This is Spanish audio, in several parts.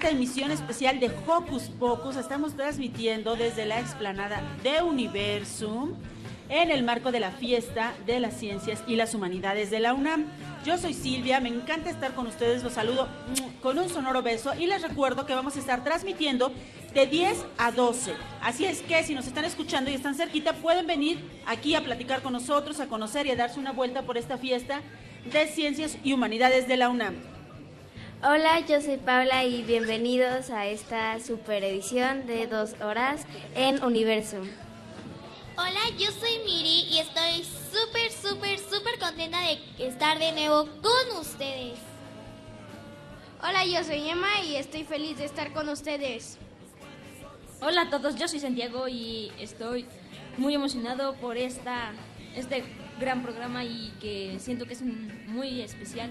esta emisión especial de Hocus Pocus. Estamos transmitiendo desde la explanada de Universum en el marco de la fiesta de las ciencias y las humanidades de la UNAM. Yo soy Silvia, me encanta estar con ustedes, los saludo con un sonoro beso y les recuerdo que vamos a estar transmitiendo de 10 a 12. Así es que si nos están escuchando y están cerquita, pueden venir aquí a platicar con nosotros, a conocer y a darse una vuelta por esta fiesta de ciencias y humanidades de la UNAM. Hola, yo soy Paula y bienvenidos a esta super edición de dos horas en Universum. Hola, yo soy Miri y estoy súper, súper, súper contenta de estar de nuevo con ustedes. Hola, yo soy Emma y estoy feliz de estar con ustedes. Hola a todos, yo soy Santiago y estoy muy emocionado por esta, este gran programa y que siento que es muy especial.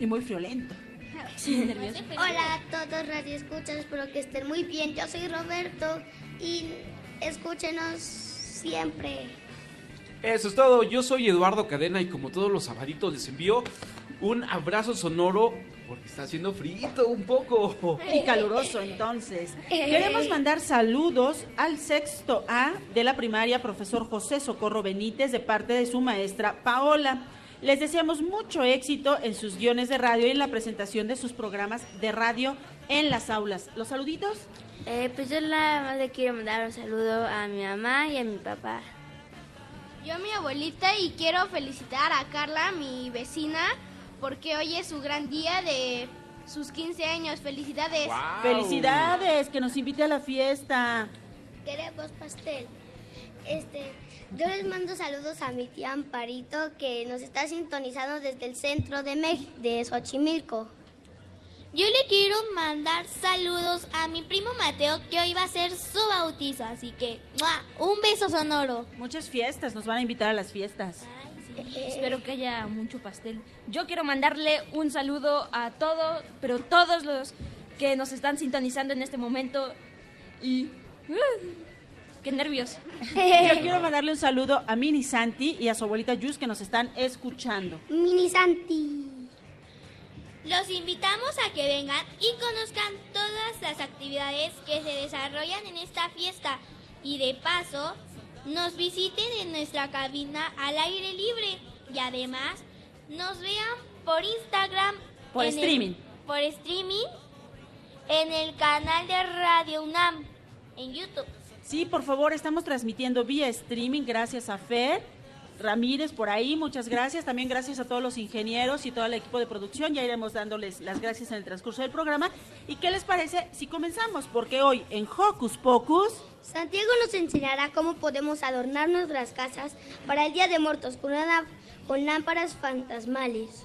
Y muy friolento. Sí, nervioso. Hola a todos Radio Escuchas, espero que estén muy bien. Yo soy Roberto y escúchenos siempre. Eso es todo. Yo soy Eduardo Cadena y como todos los sabaditos les envío un abrazo sonoro porque está haciendo frito un poco. y caluroso entonces. Queremos mandar saludos al sexto A de la primaria, profesor José Socorro Benítez, de parte de su maestra Paola. Les deseamos mucho éxito en sus guiones de radio y en la presentación de sus programas de radio en las aulas. ¿Los saluditos? Eh, pues yo nada más le quiero mandar un saludo a mi mamá y a mi papá. Yo a mi abuelita y quiero felicitar a Carla, mi vecina, porque hoy es su gran día de sus 15 años. Felicidades. Felicidades, que nos invite a la fiesta. Queremos pastel. Este, yo les mando saludos a mi tía Amparito que nos está sintonizando desde el centro de Mex de Xochimilco. Yo le quiero mandar saludos a mi primo Mateo que hoy va a ser su bautizo, así que ¡mua! un beso sonoro. Muchas fiestas, nos van a invitar a las fiestas. Espero que haya mucho pastel. Yo quiero mandarle un saludo a todos, pero todos los que nos están sintonizando en este momento y... ¡uh! ¡Qué nervios! Yo quiero mandarle un saludo a Mini Santi y a su abuelita Yus que nos están escuchando. Mini Santi. Los invitamos a que vengan y conozcan todas las actividades que se desarrollan en esta fiesta y de paso nos visiten en nuestra cabina al aire libre y además nos vean por Instagram. Por el- streaming. por streaming en el canal de Radio UNAM en YouTube. Sí, por favor, estamos transmitiendo vía streaming gracias a Fer Ramírez por ahí, muchas gracias. También gracias a todos los ingenieros y todo el equipo de producción. Ya iremos dándoles las gracias en el transcurso del programa. ¿Y qué les parece si comenzamos? Porque hoy en Hocus Pocus... Santiago nos enseñará cómo podemos adornar nuestras casas para el Día de Muertos con, una- con lámparas fantasmales.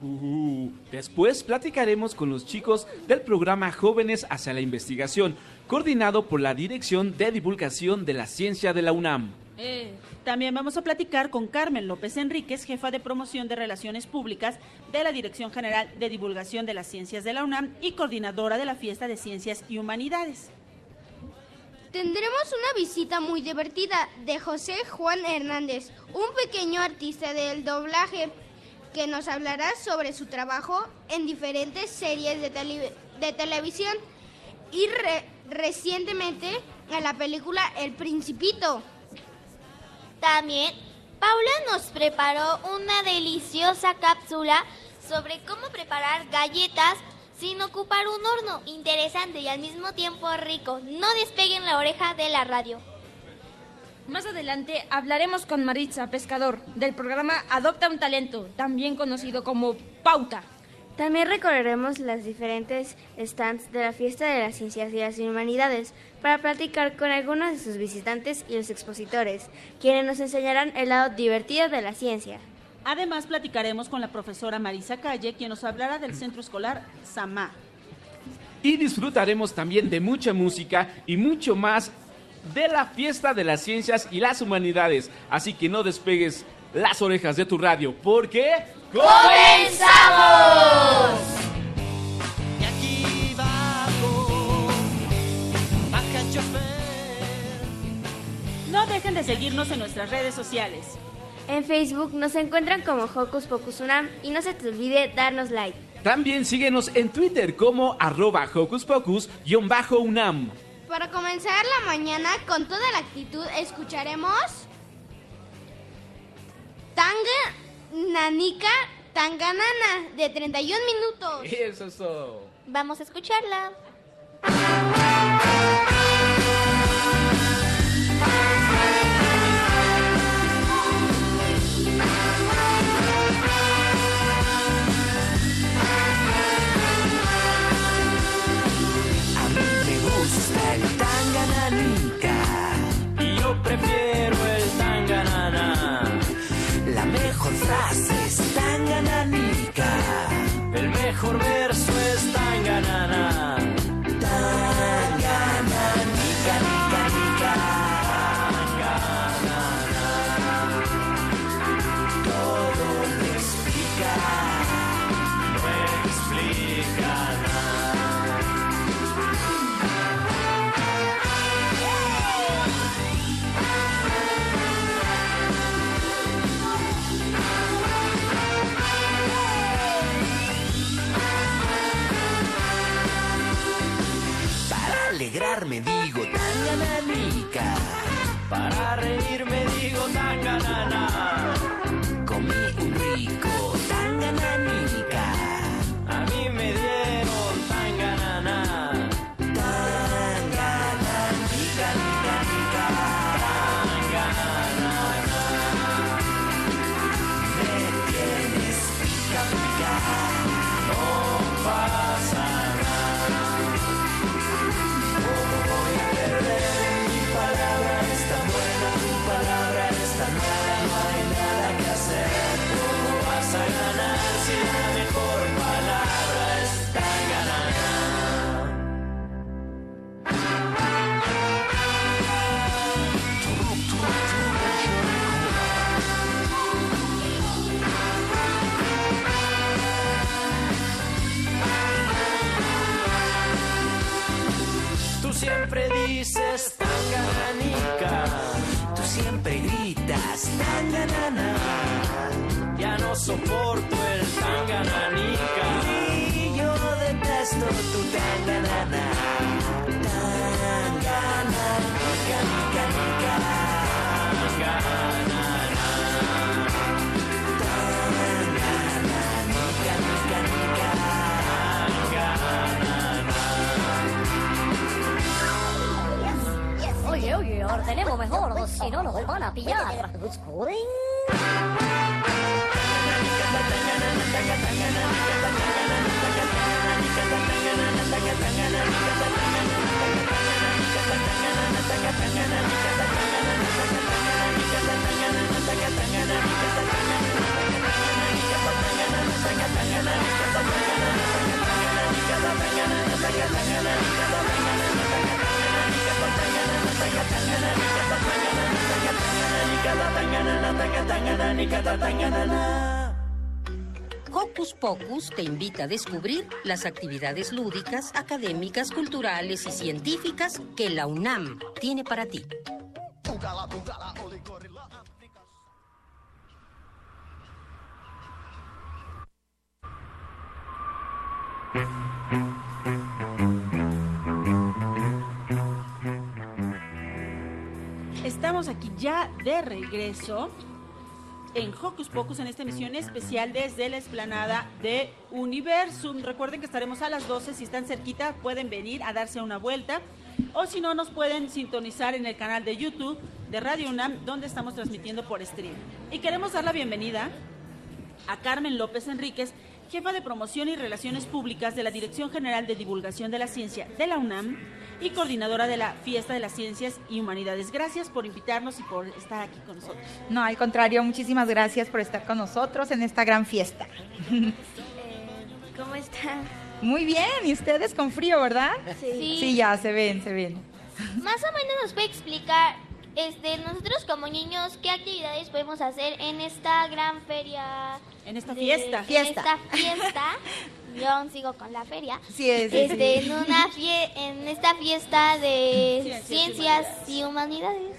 Uh, después platicaremos con los chicos del programa Jóvenes hacia la Investigación, coordinado por la Dirección de Divulgación de la Ciencia de la UNAM. Eh, También vamos a platicar con Carmen López Enríquez, jefa de promoción de Relaciones Públicas de la Dirección General de Divulgación de las Ciencias de la UNAM y coordinadora de la Fiesta de Ciencias y Humanidades. Tendremos una visita muy divertida de José Juan Hernández, un pequeño artista del doblaje que nos hablará sobre su trabajo en diferentes series de, tele- de televisión y re- recientemente en la película El Principito. También Paula nos preparó una deliciosa cápsula sobre cómo preparar galletas sin ocupar un horno. Interesante y al mismo tiempo rico. No despeguen la oreja de la radio. Más adelante hablaremos con Maritza, pescador, del programa Adopta un Talento, también conocido como Pauta. También recorreremos las diferentes stands de la Fiesta de las Ciencias y las Humanidades para platicar con algunos de sus visitantes y los expositores, quienes nos enseñarán el lado divertido de la ciencia. Además, platicaremos con la profesora Marisa Calle, quien nos hablará del centro escolar Samá. Y disfrutaremos también de mucha música y mucho más de la fiesta de las ciencias y las humanidades. Así que no despegues las orejas de tu radio, porque... ¡Comenzamos! Y aquí bajo, baja chofer. No dejen de seguirnos en nuestras redes sociales. En Facebook nos encuentran como Hocus Pocus Unam y no se te olvide darnos like. También síguenos en Twitter como arroba hocus pocus-unam. Para comenzar la mañana con toda la actitud, escucharemos Tanga Nanica Tanganana de 31 minutos. Eso es todo. Vamos a escucharla. Y yo prefiero el tanganana. La mejor frase es tangananica. El mejor verso es tanganana. Alegrarme digo tangananica. Para reírme digo tanganana. Comí un rico tangananica. A mí me dieron gritas tanganana. Ya no soporto el tangananica y yo detesto tu tanganana. Ordenemos mejor, si no nos van a pillar. Hocus Pocus te invita a descubrir las actividades lúdicas, académicas, culturales y científicas que la UNAM tiene para ti. Estamos aquí ya de regreso en Hocus Pocus en esta emisión especial desde la explanada de Universum. Recuerden que estaremos a las 12, si están cerquita pueden venir a darse una vuelta o si no nos pueden sintonizar en el canal de YouTube de Radio UNAM donde estamos transmitiendo por stream. Y queremos dar la bienvenida a Carmen López Enríquez, jefa de promoción y relaciones públicas de la Dirección General de Divulgación de la Ciencia de la UNAM y coordinadora de la Fiesta de las Ciencias y Humanidades. Gracias por invitarnos y por estar aquí con nosotros. No, al contrario, muchísimas gracias por estar con nosotros en esta gran fiesta. ¿Cómo están? Muy bien, y ustedes con frío, ¿verdad? Sí. Sí, ya se ven, se ven. Más o menos nos puede explicar, este, nosotros como niños, qué actividades podemos hacer en esta gran feria. En esta de- fiesta. En Fiesta. esta fiesta. Yo aún sigo con la feria. Sí, es, Este, sí. en una fie- en esta fiesta de Ciencias y ciencias y humanidades.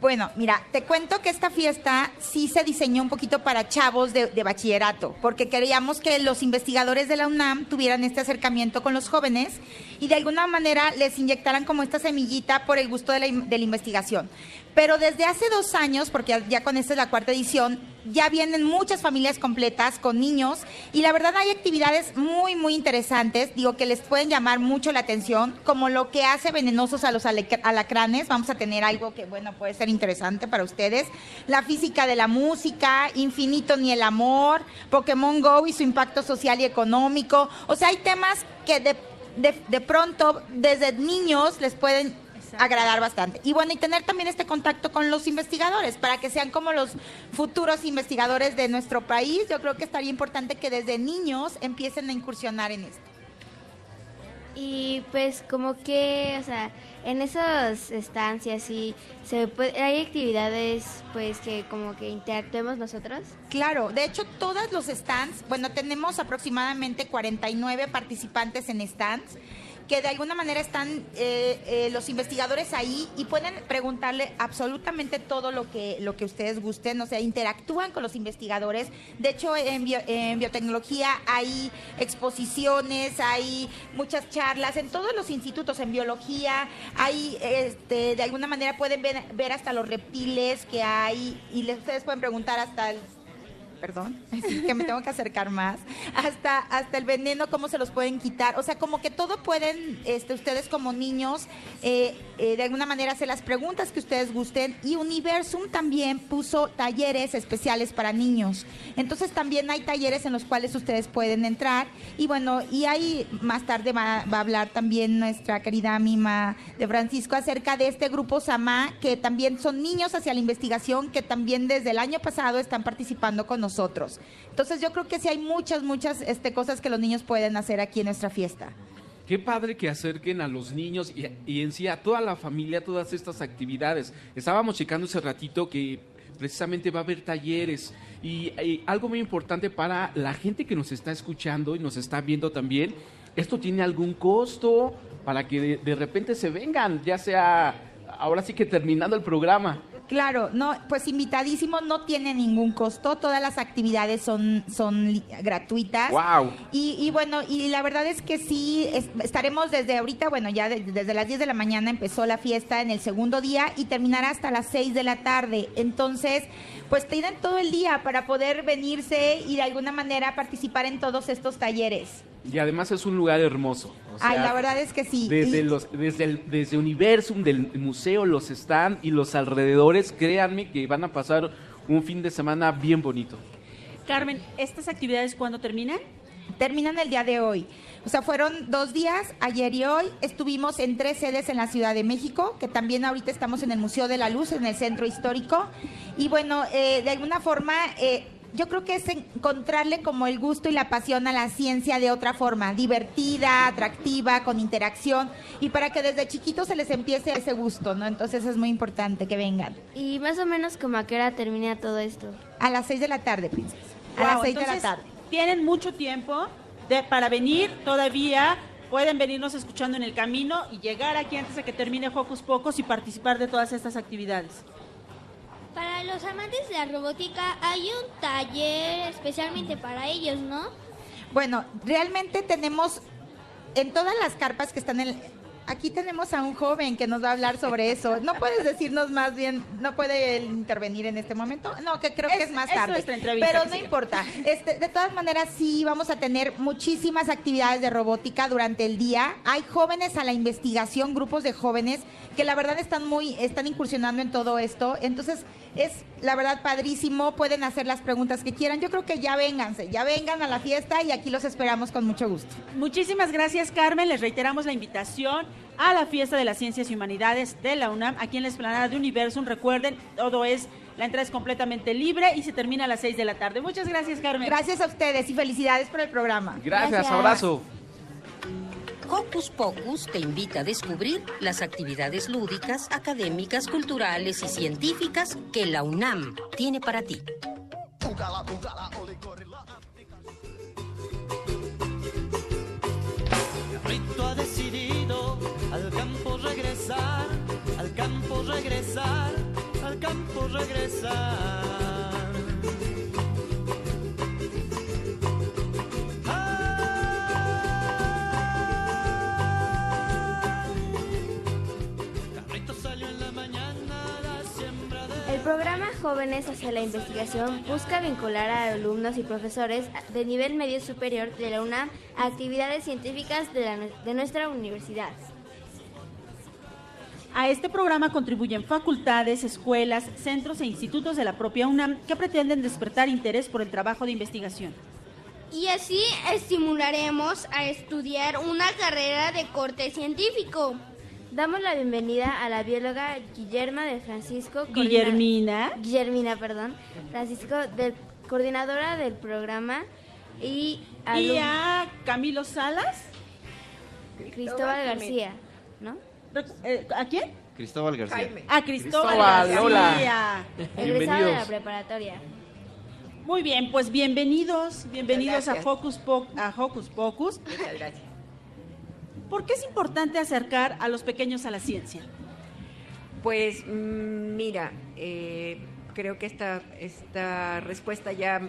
Bueno, mira, te cuento que esta fiesta sí se diseñó un poquito para chavos de, de bachillerato, porque queríamos que los investigadores de la UNAM tuvieran este acercamiento con los jóvenes y de alguna manera les inyectaran como esta semillita por el gusto de la, de la investigación. Pero desde hace dos años, porque ya- ya con esta es la cuarta edición, ya vienen muchas familias completas con niños y la verdad hay actividades muy, muy interesantes, digo que les pueden llamar mucho la atención, como lo que hace venenosos a los alacranes. Vamos a tener algo que, bueno, puede ser interesante para ustedes. La física de la música, Infinito ni el amor, Pokémon Go y su impacto social y económico. O sea, hay temas que de, de- de pronto desde niños les pueden agradar bastante. Y bueno, y tener también este contacto con los investigadores para que sean como los futuros investigadores de nuestro país. Yo creo que estaría importante que desde niños empiecen a incursionar en esto. Y pues como que, o sea, en esas estancias sí se puede- hay actividades pues que como que interactuemos nosotros. Claro, de hecho todos los stands, bueno, tenemos aproximadamente 49 participantes en stands que de alguna manera están eh, eh, los investigadores ahí y pueden preguntarle absolutamente todo lo que lo que ustedes gusten, o sea, interactúan con los investigadores. De hecho, en, bio- en biotecnología hay exposiciones, hay muchas charlas en todos los institutos, en biología, hay, este, de alguna manera pueden ver, hasta los reptiles que hay y ustedes pueden preguntar hasta el perdón, que me tengo que acercar más, hasta, hasta el veneno, cómo se los pueden quitar, o sea, como que todo pueden, este, ustedes como niños, eh, eh, de alguna manera hacer las preguntas que ustedes gusten, y Universum también puso talleres especiales para niños, entonces también hay talleres en los cuales ustedes pueden entrar, y bueno, y ahí más tarde va, va a hablar también nuestra querida Mima de Francisco acerca de este grupo Samá, que también son niños hacia la investigación, que también desde el año pasado están participando con nosotros. Entonces yo creo que sí hay muchas, muchas este, cosas que los niños pueden hacer aquí en nuestra fiesta. Qué padre que acerquen a los niños y, y en sí a toda la familia todas estas actividades. Estábamos checando ese ratito que precisamente va a haber talleres y, algo muy importante para la gente que nos está escuchando y nos está viendo también. ¿Esto tiene algún costo para que de repente se vengan, ya sea ahora sí que terminando el programa? Claro, no, pues invitadísimos, no tiene ningún costo, todas las actividades son, son gratuitas. ¡Wow! Y, y bueno, y la verdad es que sí, es- estaremos desde ahorita, bueno, ya de- desde las 10 de la mañana empezó la fiesta en el segundo día y terminará hasta las 6 de la tarde. Entonces, pues tienen todo el día para poder venirse y de alguna manera participar en todos estos talleres. Y además es un lugar hermoso. o Ay, la verdad es que sí. Desde, Y- los, desde, el, desde Universum, del museo, los stand y los alrededores, créanme que van a pasar un fin de semana bien bonito. Carmen, ¿estas actividades cuándo terminan? terminan el día de hoy. O sea, fueron dos días, ayer y hoy. Estuvimos en tres sedes en la Ciudad de México, que también ahorita estamos en el Museo de la Luz, en el Centro Histórico. Y bueno, eh, de alguna forma, eh, yo creo que es encontrarle como el gusto y la pasión a la ciencia de otra forma, divertida, atractiva, con interacción, y para que desde chiquitos se les empiece ese gusto, ¿no? Entonces es muy importante que vengan. Y más o menos como a qué hora termina todo esto. A las seis de la tarde, princesa. A las seis de la tarde. Tienen mucho tiempo de- para venir todavía. Pueden venirnos escuchando en el camino y llegar aquí antes de que termine Hocus Pocos y participar de todas estas actividades. Para los amantes de la robótica hay un taller especialmente para ellos, ¿no? Bueno, realmente tenemos en todas las carpas que están en- aquí tenemos a un joven que nos va a hablar sobre eso. ¿No puedes decirnos más bien, no puede él intervenir en este momento? No, que creo que Es- más es tarde. Pero no importa. Este, de todas maneras, sí vamos a tener muchísimas actividades de robótica durante el día. Hay jóvenes a la investigación, grupos de jóvenes que la verdad están muy, están incursionando en todo esto. Entonces, es la verdad padrísimo. Pueden hacer las preguntas que quieran. Yo creo que ya vénganse, ya vengan a la fiesta y aquí los esperamos con mucho gusto. Muchísimas gracias, Carmen. Les reiteramos la invitación a la fiesta de las ciencias y humanidades de la UNAM aquí en la explanada de Universum. Recuerden, todo es, la entrada es completamente libre y se termina a las 6 de la tarde. Muchas gracias, Carmen. Gracias a ustedes y felicidades por el programa. Gracias, abrazo. Hocus Pocus te invita a descubrir las actividades lúdicas, académicas, culturales y científicas que la UNAM tiene para ti. Al campo regresar, al campo regresar. Programa Jóvenes hacia la Investigación busca vincular a alumnos y profesores de nivel medio superior de la UNAM a actividades científicas de, la- de nuestra universidad. A este programa contribuyen facultades, escuelas, centros e institutos de la propia UNAM que pretenden despertar interés por el trabajo de investigación. Y así estimularemos a estudiar una carrera de corte científico. Damos la bienvenida a la bióloga Guillerma de Francisco. Guillermina. Guillermina, perdón. Francisco, del, coordinadora del programa. Y, Y a Camilo Salas. Cristóbal García, ¿no? Eh, ¿A quién? Cristóbal García. A Cristóbal, Cristóbal, García. hola. Egresado de la preparatoria. Muy bien, pues bienvenidos, bienvenidos a. Hocus, Po- a Hocus Pocus. Muchas gracias. ¿Por qué es importante acercar a los pequeños a la ciencia? Pues mm, mira, eh, creo que esta, esta respuesta ya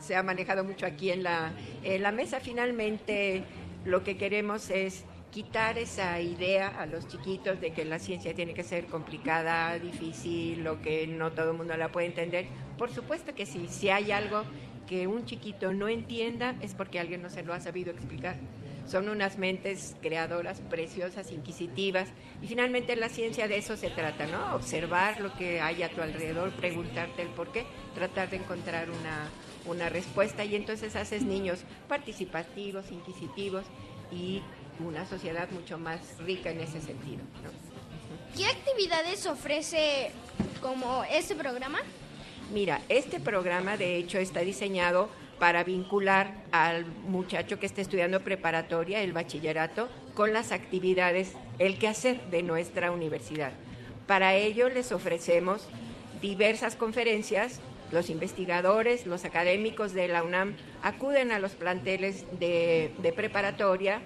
se ha manejado mucho aquí en la, en la mesa. Finalmente lo que queremos es quitar esa idea a los chiquitos de que la ciencia tiene que ser complicada, difícil, o que no todo el mundo la puede entender. Por supuesto que sí, si hay algo que un chiquito no entienda es porque alguien no se lo ha sabido explicar. Son unas mentes creadoras, preciosas, inquisitivas. Y finalmente la ciencia de eso se trata, ¿no? Observar lo que hay a tu alrededor, preguntarte el por qué, tratar de encontrar una, una respuesta. Y entonces haces niños participativos, inquisitivos y una sociedad mucho más rica en ese sentido. ¿no? ¿Qué actividades ofrece como este programa? Mira, este programa de hecho está diseñado para vincular al muchacho que está estudiando preparatoria, el bachillerato, con las actividades, el quehacer de nuestra universidad. Para ello les ofrecemos diversas conferencias. Los investigadores, los académicos de la UNAM acuden a los planteles de, preparatoria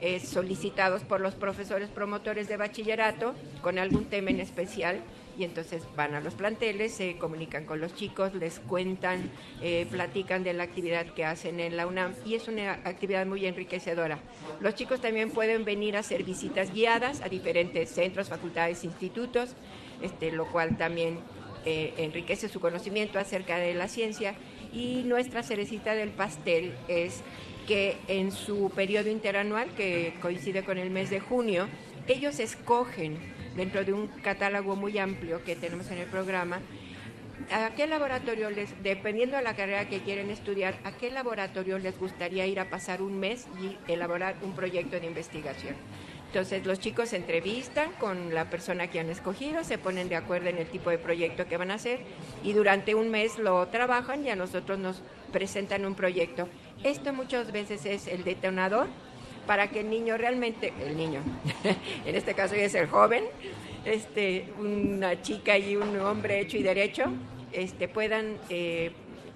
eh, solicitados por los profesores promotores de bachillerato con algún tema en especial y entonces van a los planteles, se comunican con los chicos, les cuentan, eh, platican de la actividad que hacen en la UNAM y es una actividad muy enriquecedora. Los chicos también pueden venir a hacer visitas guiadas a diferentes centros, facultades, institutos, este, lo cual también eh, enriquece su conocimiento acerca de la ciencia y nuestra cerecita del pastel es que en su periodo interanual, que coincide con el mes de junio, ellos escogen dentro de un catálogo muy amplio que tenemos en el programa, a qué laboratorio les, dependiendo de la carrera que quieren estudiar, a qué laboratorio les gustaría ir a pasar un mes y elaborar un proyecto de investigación. Entonces los chicos se entrevistan con la persona que han escogido, se ponen de acuerdo en el tipo de proyecto que van a hacer y durante un mes lo trabajan y a nosotros nos presentan un proyecto. Esto muchas veces es el detonador para que el niño realmente, el niño, en este caso es el joven, este, una chica y un hombre hecho y derecho, este, puedan eh,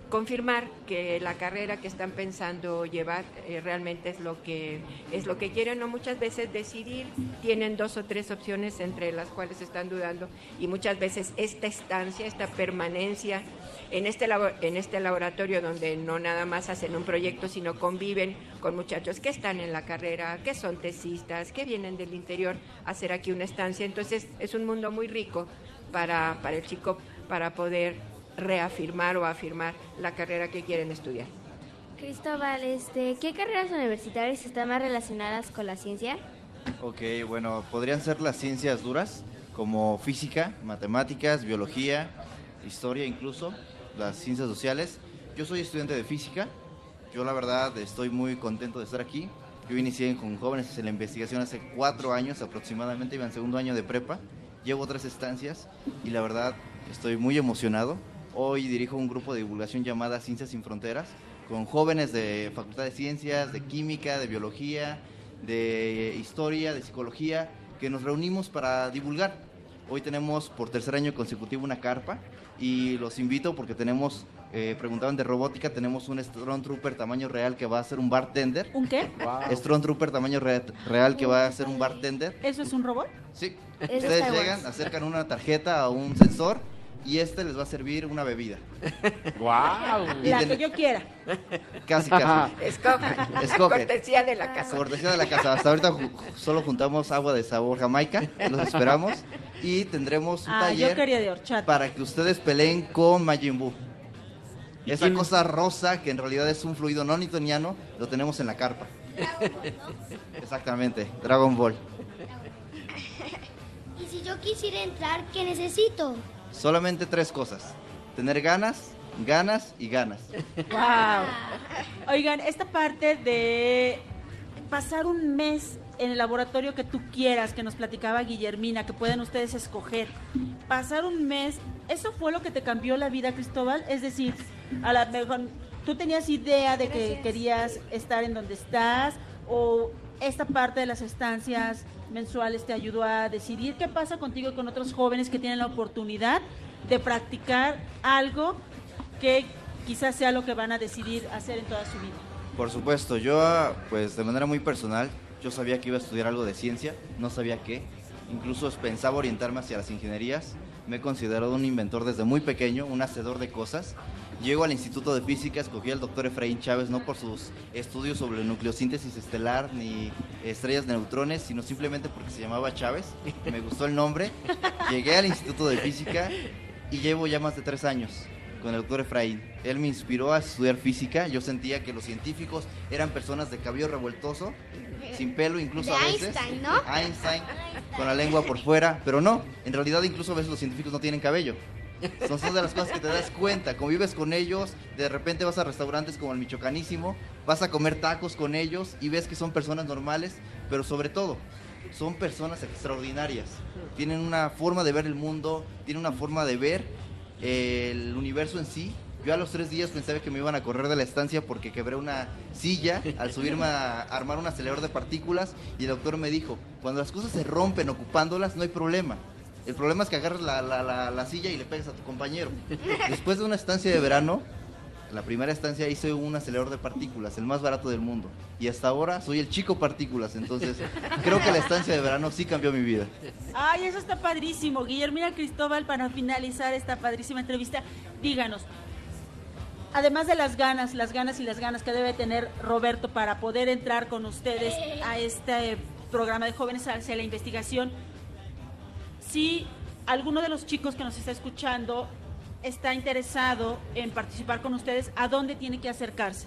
confirmar que la carrera que están pensando llevar eh, realmente es lo que es lo que quieren o muchas veces decidir tienen dos o tres opciones entre las cuales están dudando y muchas veces esta estancia esta permanencia en este en este laboratorio donde no nada más hacen un proyecto sino conviven con muchachos que están en la carrera que son tesistas que vienen del interior a hacer aquí una estancia. Entonces es un mundo muy rico para para el chico para poder reafirmar o afirmar la carrera que quieren estudiar. Cristóbal, este, ¿qué carreras universitarias están más relacionadas con la ciencia? Ok, bueno, podrían ser las ciencias duras, como física, matemáticas, biología, historia incluso, las ciencias sociales. Yo soy estudiante de física, yo la verdad estoy muy contento de estar aquí. Yo inicié con jóvenes en la investigación hace cuatro años aproximadamente, iba en segundo año de prepa, llevo tres estancias y la verdad estoy muy emocionado. Hoy dirijo un grupo de divulgación llamada Ciencias sin Fronteras, con jóvenes de Facultad de Ciencias, de Química, de Biología, de Historia, de Psicología, que nos reunimos para divulgar. Hoy tenemos por tercer año consecutivo una carpa y los invito porque tenemos, eh, preguntaban de robótica, tenemos un Stormtrooper tamaño real que va a ser un bartender. ¿Un qué? Stormtrooper tamaño re- real que va a ser un bartender. ¿Eso es un robot? Sí. Es de Ustedes llegan, acercan una tarjeta a un sensor y este les va a servir una bebida. ¡Wow! La que yo quiera. Casi, casi. Escojan. Escogen. Cortesía de la casa. Cortesía de la casa. Hasta ahorita ju- solo juntamos agua de sabor jamaica. Los esperamos. Y tendremos un Ah, yo taller quería de horchata. para que ustedes peleen con Majin Buu. Esa cosa rosa que en realidad es un fluido no newtoniano, lo tenemos en la carpa. Exactamente, Dragon Ball. Y si yo quisiera entrar, ¿qué necesito? Solamente tres cosas. Tener ganas, ganas y ganas. Wow. Oigan, esta parte de pasar un mes en el laboratorio que tú quieras, que nos platicaba Guillermina, que pueden ustedes escoger. Pasar un mes, ¿eso fue lo que te cambió la vida, Cristóbal? Es decir, a la mejor, ¿tú tenías idea de que querías estar en donde estás? ¿O esta parte de las estancias mensuales te ayudó a decidir qué pasa contigo y con otros jóvenes que tienen la oportunidad de practicar algo que quizás sea lo que van a decidir hacer en toda su vida? Por supuesto, yo pues de manera muy personal, yo sabía que iba a estudiar algo de ciencia, no sabía qué. Incluso pensaba orientarme hacia las ingenierías. Me he considerado un inventor desde muy pequeño, un hacedor de cosas. Llego al Instituto de Física, escogí al doctor Efraín Chávez no por sus estudios sobre nucleosíntesis estelar ni estrellas de neutrones, sino simplemente porque se llamaba Chávez. Me gustó el nombre. Llegué al Instituto de Física y llevo ya más de tres años con el doctor Efraín. Él me inspiró a estudiar física. Yo sentía que los científicos eran personas de cabello revoltoso, sin pelo incluso De a veces. Einstein, ¿no? Einstein, con la lengua por fuera, pero no. En realidad incluso a veces los científicos no tienen cabello. Son de las cosas que te das cuenta. Convives con ellos, de repente vas a restaurantes como el Michoacanísimo, vas a comer tacos con ellos y ves que son personas normales, pero sobre todo, son personas extraordinarias. Tienen una forma de ver el mundo, tienen una forma de ver eh, el universo en sí. Yo a los tres días pensaba que me iban a correr de la estancia porque quebré una silla al subirme a armar un acelerador de partículas y el doctor me dijo, cuando las cosas se rompen ocupándolas no hay problema. El problema es que agarras la, la- la- la silla y le pegas a tu compañero. Después de una estancia de verano, la primera estancia hice un acelerador de partículas, el más barato del mundo. Y hasta ahora soy el chico partículas, entonces creo que la estancia de verano sí cambió mi vida. Ay, eso está padrísimo. Guillermina Cristóbal, para finalizar esta padrísima entrevista, díganos, además de las ganas, las ganas y las ganas que debe tener Roberto para poder entrar con ustedes a este programa de jóvenes hacia la investigación, si alguno de los chicos que nos está escuchando está interesado en participar con ustedes, ¿a dónde tiene que acercarse?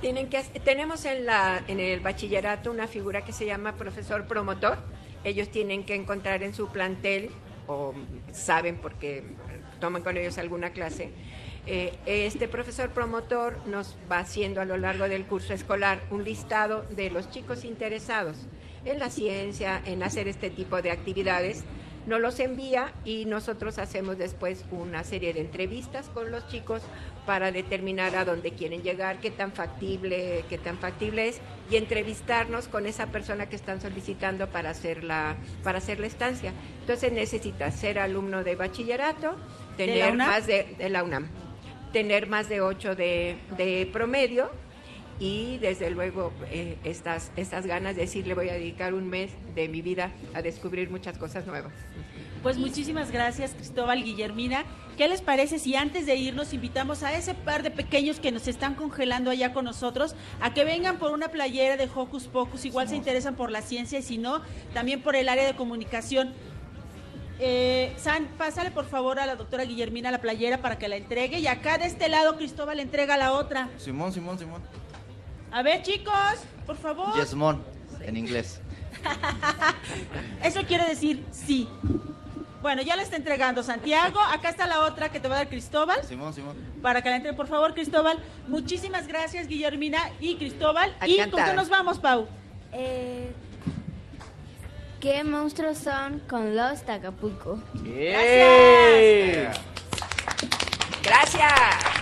Tienen que, tenemos en, la, en el bachillerato una figura que se llama profesor promotor. Ellos tienen que encontrar en su plantel, o saben porque toman con ellos alguna clase, eh, este profesor promotor nos va haciendo a lo largo del curso escolar un listado de los chicos interesados en la ciencia, en hacer este tipo de actividades. Nos los envía y nosotros hacemos después una serie de entrevistas con los chicos para determinar a dónde quieren llegar, qué tan factible, qué tan factible es y entrevistarnos con esa persona que están solicitando para hacer la para hacer la estancia. Entonces necesitas ser alumno de bachillerato, ¿De la tener más de, de la UNAM, tener más de 8 de, de promedio y desde luego eh, estas, estas ganas de decir le voy a dedicar un mes de mi vida a descubrir muchas cosas nuevas. Pues muchísimas gracias, Cristóbal Guillermina. ¿Qué les parece si antes de irnos invitamos a ese par de pequeños que nos están congelando allá con nosotros a que vengan por una playera de Hocus Pocus? Igual se interesan por la ciencia y si no, también por el área de comunicación. Eh, San, pásale por favor a la doctora Guillermina la playera para que la entregue y acá de este lado Cristóbal entrega la otra. Simón, Simón, Simón. A ver chicos, por favor. Yesmón, en inglés. Eso quiere decir sí. Bueno, ya la está entregando Santiago. Acá está la otra que te va a dar Cristóbal. Simón, Simón. Para que la entre, por favor, Cristóbal. Muchísimas gracias, Guillermina y Cristóbal. ¿Y con Encantada. qué nos vamos, Pau? Eh, ¿Qué monstruos son con los Acapulco? Gracias. Gracias.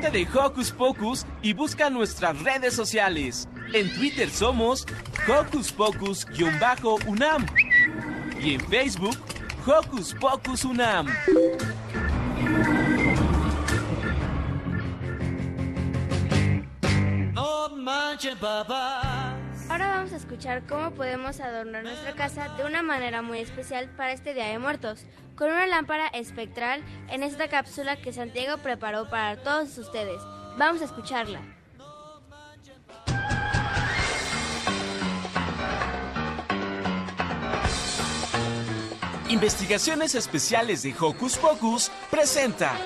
Parte de Hocus Pocus y busca nuestras redes sociales. En Twitter somos Hocus Pocus-UNAM y en Facebook Hocus Pocus UNAM. No manches, papá. Ahora vamos a escuchar cómo podemos adornar nuestra casa de una manera muy especial para este Día de Muertos, con una lámpara espectral en esta cápsula que Santiago preparó para todos ustedes. Vamos a escucharla. Investigaciones Especiales de Hocus Pocus presenta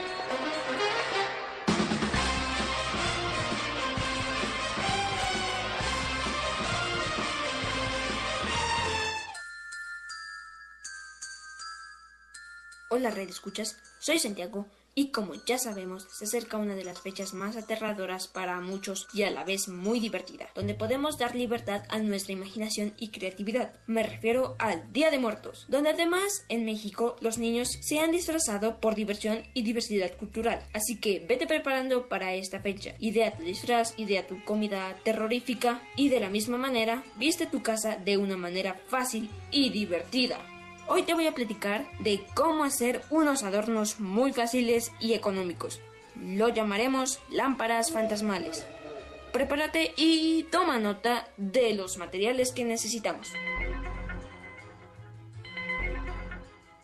Hola Red Escuchas, soy Santiago y como ya sabemos se acerca una de las fechas más aterradoras para muchos y a la vez muy divertida, donde podemos dar libertad a nuestra imaginación y creatividad. Me refiero al Día de Muertos, donde además en México los niños se han disfrazado por diversión y diversidad cultural. Así que vete preparando para esta fecha. Idea tu disfraz, idea tu comida terrorífica y de la misma manera viste tu casa de una manera fácil y divertida. Hoy te voy a platicar de cómo hacer unos adornos muy fáciles y económicos. Lo llamaremos lámparas fantasmales. Prepárate y toma nota de los materiales que necesitamos.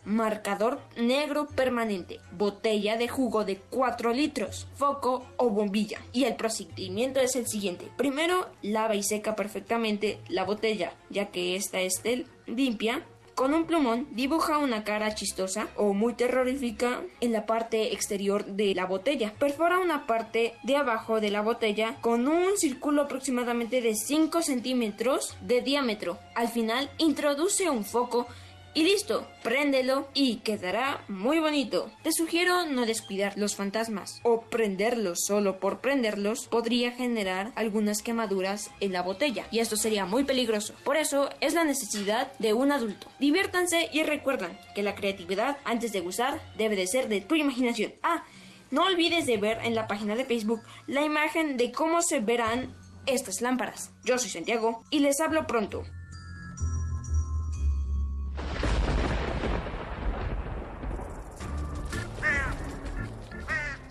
Marcador negro permanente, botella de jugo de 4 litros, foco o bombilla. Y el procedimiento es el siguiente. Primero, lava y seca perfectamente la botella, ya que esta esté limpia con un plumón dibuja una cara chistosa o muy terrorífica en la parte exterior de la botella. Perfora una parte de abajo de la botella con un círculo aproximadamente de 5 centímetros de diámetro. Al final introduce un foco y listo, préndelo y quedará muy bonito. Te sugiero no descuidar los fantasmas o prenderlos solo por prenderlos podría generar algunas quemaduras en la botella y esto sería muy peligroso. Por eso es la necesidad de un adulto. Diviértanse y recuerdan que la creatividad antes de usar debe de ser de tu imaginación. Ah, no olvides de ver en la página de Facebook la imagen de cómo se verán estas lámparas. Yo soy Santiago y les hablo pronto.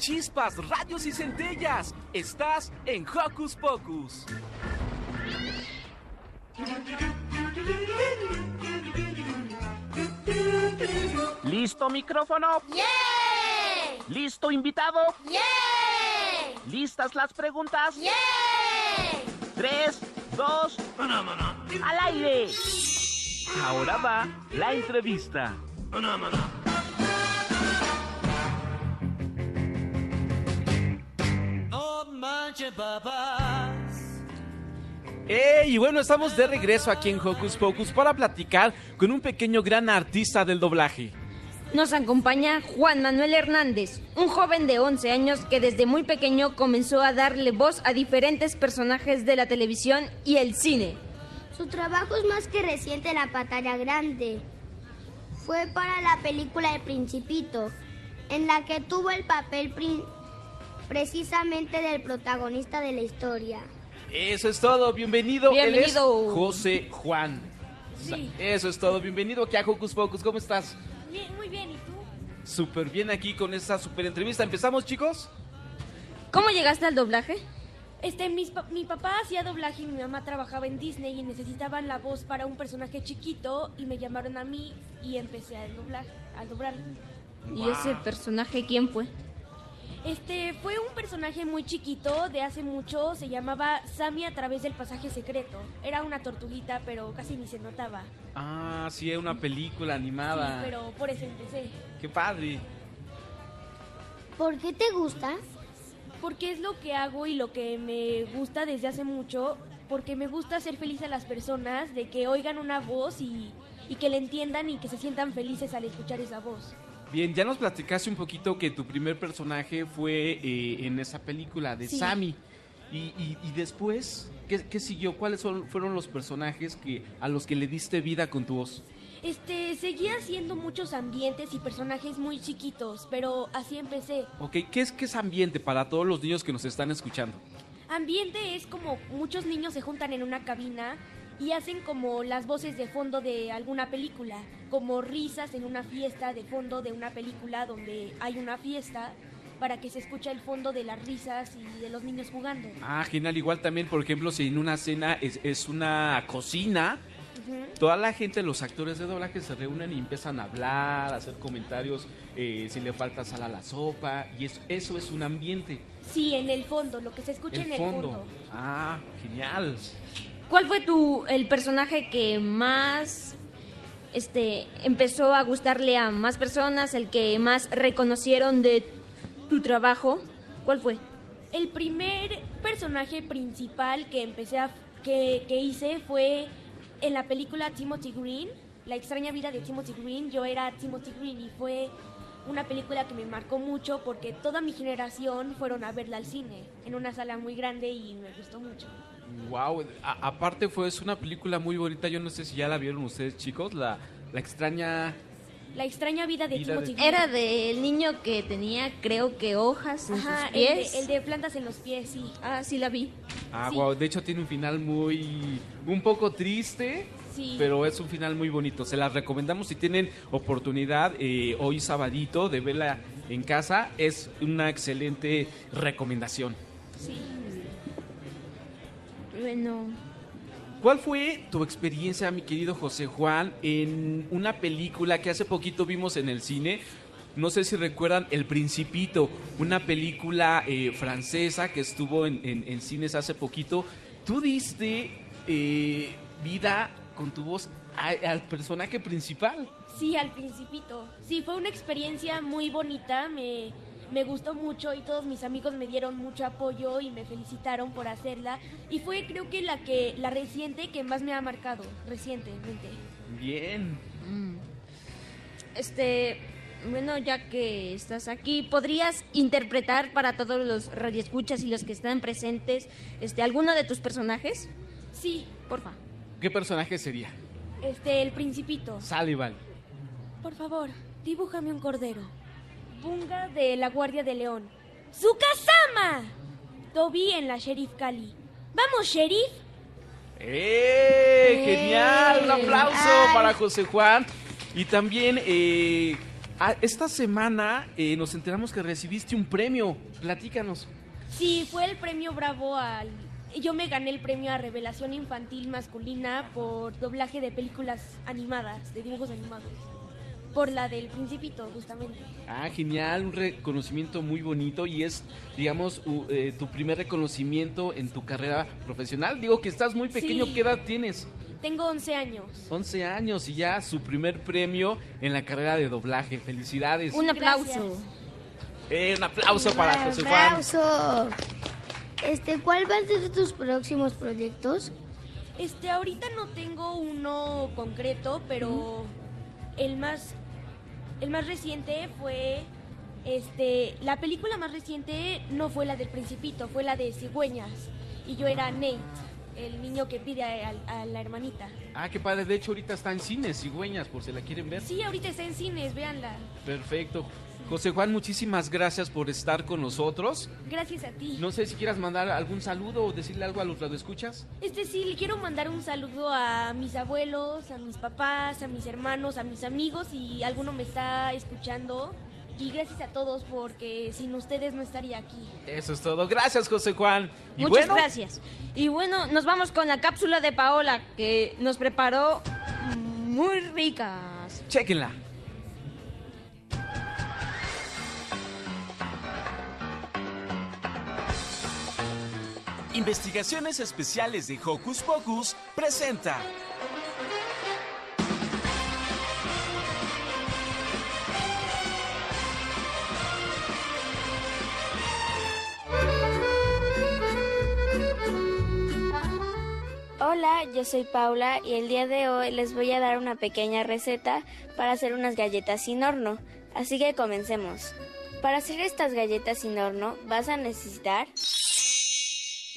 Chispas, radios y centellas. Estás en Hocus Pocus. ¿Listo micrófono? ¿Listo invitado? ¿Listas las preguntas? Tres, dos, al aire. Ahora va la entrevista. Manches, papás. ¡Ey! Y bueno, estamos de regreso aquí en Hocus Pocus para platicar con un pequeño gran artista del doblaje. Nos acompaña Juan Manuel Hernández, un joven de 11 años que desde muy pequeño comenzó a darle voz a diferentes personajes de la televisión y el cine. Su trabajo es más que reciente en la pantalla grande. Fue para la película El Principito, en la que tuvo el papel prin- precisamente del protagonista de la historia. Eso es todo, bienvenido. Él es Bienvenido. José Juan. Sí. Eso es todo, bienvenido aquí a Hocus Pocus. ¿Cómo estás? Bien, muy bien, ¿y tú? Súper bien aquí con esta super entrevista. ¿Empezamos, chicos? ¿Cómo llegaste al doblaje? Este, mis mi papá hacía doblaje y mi mamá trabajaba en Disney y necesitaban la voz para un personaje chiquito y me llamaron a mí y empecé a doblar, a doblar. ¿Y ese personaje quién fue? Este, fue un personaje muy chiquito de hace mucho, se llamaba Sammy a través del pasaje secreto. Era una tortuguita, pero casi ni se notaba. Ah, sí, es una película animada. Sí, pero por eso empecé. Qué padre. ¿Por qué te gusta? Porque es lo que hago y lo que me gusta desde hace mucho, porque me gusta hacer feliz a las personas, de que oigan una voz y, y que le entiendan y que se sientan felices al escuchar esa voz. Bien, ya nos platicaste un poquito que tu primer personaje fue eh, en esa película de Sí. Sammy. Y, y- y después, ¿qué, qué siguió? ¿Cuáles son- fueron los personajes que a los que le diste vida con tu voz? Este, seguía haciendo muchos ambientes y personajes muy chiquitos, pero así empecé. Ok, ¿qué es, qué es ambiente para todos los niños que nos están escuchando? Ambiente es como muchos niños se juntan en una cabina y hacen como las voces de fondo de alguna película, como risas en una fiesta de fondo de una película donde hay una fiesta para que se escuche el fondo de las risas y de los niños jugando. Ah, genial. Igual también, por ejemplo, si en una cena es, es una cocina, toda la gente, los actores de doblaje se reúnen y empiezan a hablar, a hacer comentarios, eh, si le falta sal a la sopa, y es- eso es un ambiente. Sí, en el fondo, lo que se escucha El en el fondo. fondo. Ah, genial. ¿Cuál fue tu el personaje que más este empezó a gustarle a más personas, el que más reconocieron de tu trabajo? ¿Cuál fue? El primer personaje principal que empecé a que, que hice fue en la película Timothy Green, La extraña vida de Timothy Green. Yo era Timothy Green y fue una película que me marcó mucho porque toda mi generación fueron a verla al cine en una sala muy grande y me gustó mucho. Wow, a- aparte fue es una película muy bonita, yo no sé si ya la vieron ustedes chicos, la, la extraña... La extraña vida de Vida Timothy. Era del niño que tenía, creo que hojas en Ajá, sus el pies. de, el de plantas en los pies, sí. Ah, sí la vi. Ah, Sí. wow, de hecho tiene un final muy... un poco triste, Sí. pero es un final muy bonito. Se las recomendamos si tienen oportunidad eh, hoy sabadito de verla en casa, es una excelente recomendación. Sí. Bueno, ¿Cuál fue tu experiencia, mi querido José Juan, en una película que hace poquito vimos en el cine? No sé si recuerdan El Principito, una película eh, francesa que estuvo en, en- en cines hace poquito. Tú diste eh, vida con tu voz al personaje principal. Sí, al principito. Sí, fue una experiencia muy bonita, me, me gustó mucho y todos mis amigos me dieron mucho apoyo y me felicitaron por hacerla. Y fue creo que la que la reciente que más me ha marcado, recientemente. Bien. este, bueno, ya que estás aquí, ¿podrías interpretar para todos los radioescuchas y los que están presentes este alguno de tus personajes? Sí, porfa. ¿Qué personaje sería? Este, el principito. Sullivan. Por favor, dibújame un cordero. Bunga de la Guardia de León. ¡Tsukasama! Toby en la Sheriff Cali. ¡Vamos, Sheriff! ¡Eh! ¡Genial! Un ¡Eh! aplauso Ay. para José Juan. Y también, eh, esta semana eh, nos enteramos que recibiste un premio. Platícanos. Sí, fue el premio Bravo al... Yo me gané el premio a revelación infantil masculina por doblaje de películas animadas, de dibujos animados. Por la del Principito, justamente. Ah, genial, un reconocimiento muy bonito y es, digamos, u- eh, tu primer reconocimiento en tu carrera profesional. Digo que estás muy pequeño, Sí. ¿qué edad tienes? Tengo 11 años. 11 años y ya su primer premio en la carrera de doblaje. Felicidades. Un aplauso. Eh, un aplauso para José Juan. aplauso. Este, ¿cuál va a ser tus próximos proyectos? Este, ahorita no tengo uno concreto, pero el más el más reciente fue este, la película más reciente no fue la del Principito, fue la de Cigüeñas y yo era Nate, el niño que pide a, a la hermanita. Ah, qué padre. De hecho, ahorita está en cines, cigüeñas, por si la quieren ver. Sí, ahorita está en cines, véanla. Perfecto. José Juan, muchísimas gracias por estar con nosotros. Gracias a ti. No sé si quieras mandar algún saludo o decirle algo a los radioescuchas. Este sí, le quiero mandar un saludo a mis abuelos, a mis papás, a mis hermanos, a mis amigos y alguno me está escuchando. Y gracias a todos porque sin ustedes no estaría aquí. Eso es todo. Gracias, José Juan. Y Muchas bueno, gracias. Y bueno, nos vamos con la cápsula de Paola que nos preparó muy ricas. Chéquenla. Investigaciones Especiales de Hocus Pocus presenta. Hola, yo soy Paula y el día de hoy les voy a dar una pequeña receta para hacer unas galletas sin horno. Así que comencemos. Para hacer estas galletas sin horno vas a necesitar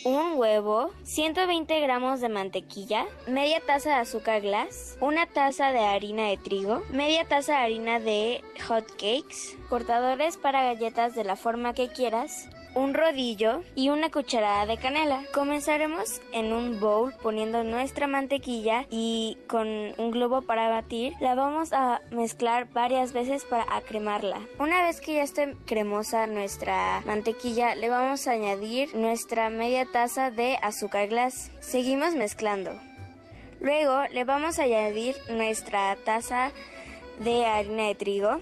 un huevo, 120 gramos de mantequilla, media taza de azúcar glass, una taza de harina de trigo, media taza de harina de hot cakes, cortadores para galletas de la forma que quieras, un rodillo y una cucharada de canela. Comenzaremos en un bowl poniendo nuestra mantequilla y con un globo para batir la vamos a mezclar varias veces para acremarla. Una vez que ya esté cremosa nuestra mantequilla le vamos a añadir nuestra media taza de azúcar glass. Seguimos mezclando. Luego le vamos a añadir nuestra taza de harina de trigo.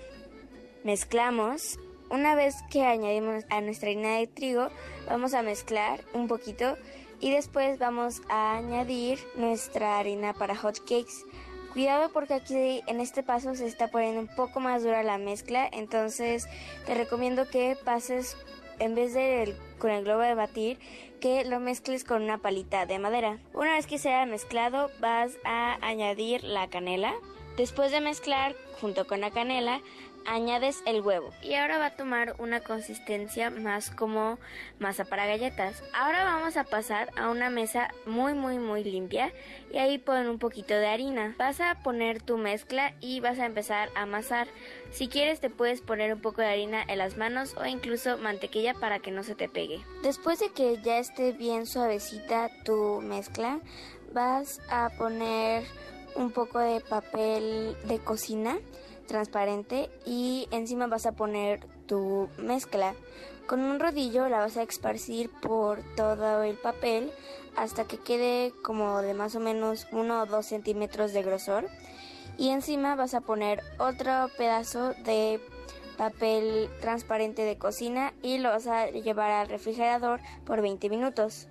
Mezclamos una vez que añadimos a nuestra harina de trigo, vamos a mezclar un poquito y después vamos a añadir nuestra harina para hot cakes. Cuidado porque aquí en este paso se está poniendo un poco más dura la mezcla, entonces te recomiendo que pases en vez de con el globo de batir, que lo mezcles con una palita de madera. Una vez que se haya mezclado, vas a añadir la canela. Después de mezclar junto con la canela, añades el huevo y ahora va a tomar una consistencia más como masa para galletas. Ahora vamos a pasar a una mesa muy muy muy limpia y ahí pon un poquito de harina. Vas a poner tu mezcla y vas a empezar a amasar. Si quieres te puedes poner un poco de harina en las manos o incluso mantequilla para que no se te pegue. Después de que ya esté bien suavecita tu mezcla, vas a poner un poco de papel de cocina transparente y encima vas a poner tu mezcla. Con un rodillo la vas a esparcir por todo el papel hasta que quede como de más o menos 1 o 2 centímetros de grosor. Y encima vas a poner otro pedazo de papel transparente de cocina y lo vas a llevar al refrigerador por 20 minutos.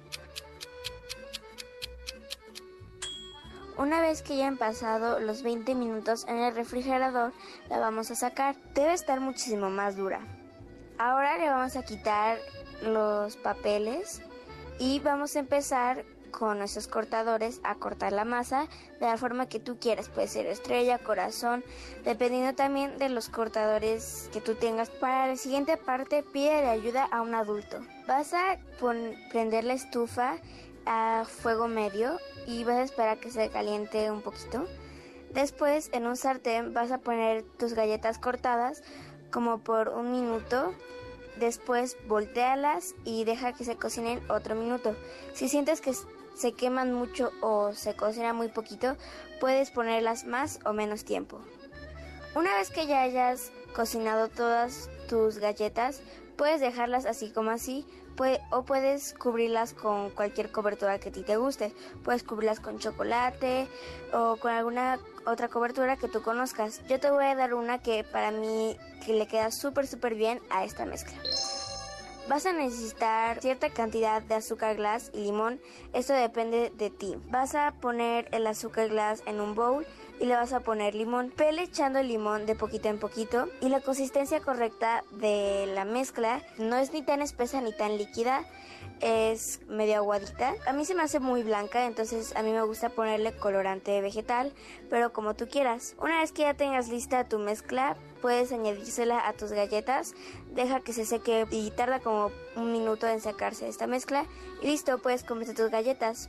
Una vez que ya han pasado los 20 minutos en el refrigerador, la vamos a sacar. Debe estar muchísimo más dura. Ahora le vamos a quitar los papeles y vamos a empezar con nuestros cortadores a cortar la masa de la forma que tú quieras. Puede ser estrella, corazón, dependiendo también de los cortadores que tú tengas. Para la siguiente parte, pide ayuda a un adulto. Vas a prender la estufa a fuego medio y vas a esperar que se caliente un poquito. Después en un sartén vas a poner tus galletas cortadas como por un minuto. Después voltealas y deja que se cocinen otro minuto. Si sientes que se queman mucho o se cocina muy poquito, puedes ponerlas más o menos tiempo. Una vez que ya hayas cocinado todas tus galletas, puedes dejarlas así como así o puedes cubrirlas con cualquier cobertura que a ti te guste. Puedes cubrirlas con chocolate o con alguna otra cobertura que tú conozcas. Yo te voy a dar una que para mí que le queda súper súper bien a esta mezcla. Vas a necesitar cierta cantidad de azúcar glass y limón. Esto depende de ti. Vas a poner el azúcar glass en un bowl y le vas a poner limón. Pele echando el limón de poquito en poquito y la consistencia correcta de la mezcla no es ni tan espesa ni tan líquida es medio aguadita. A mí se me hace muy blanca, entonces a mí me gusta ponerle colorante vegetal, pero como tú quieras. Una vez que ya tengas lista tu mezcla, puedes añadírsela a tus galletas, deja que se seque y tarda como un minuto en sacarse esta mezcla y listo, puedes comer tus galletas.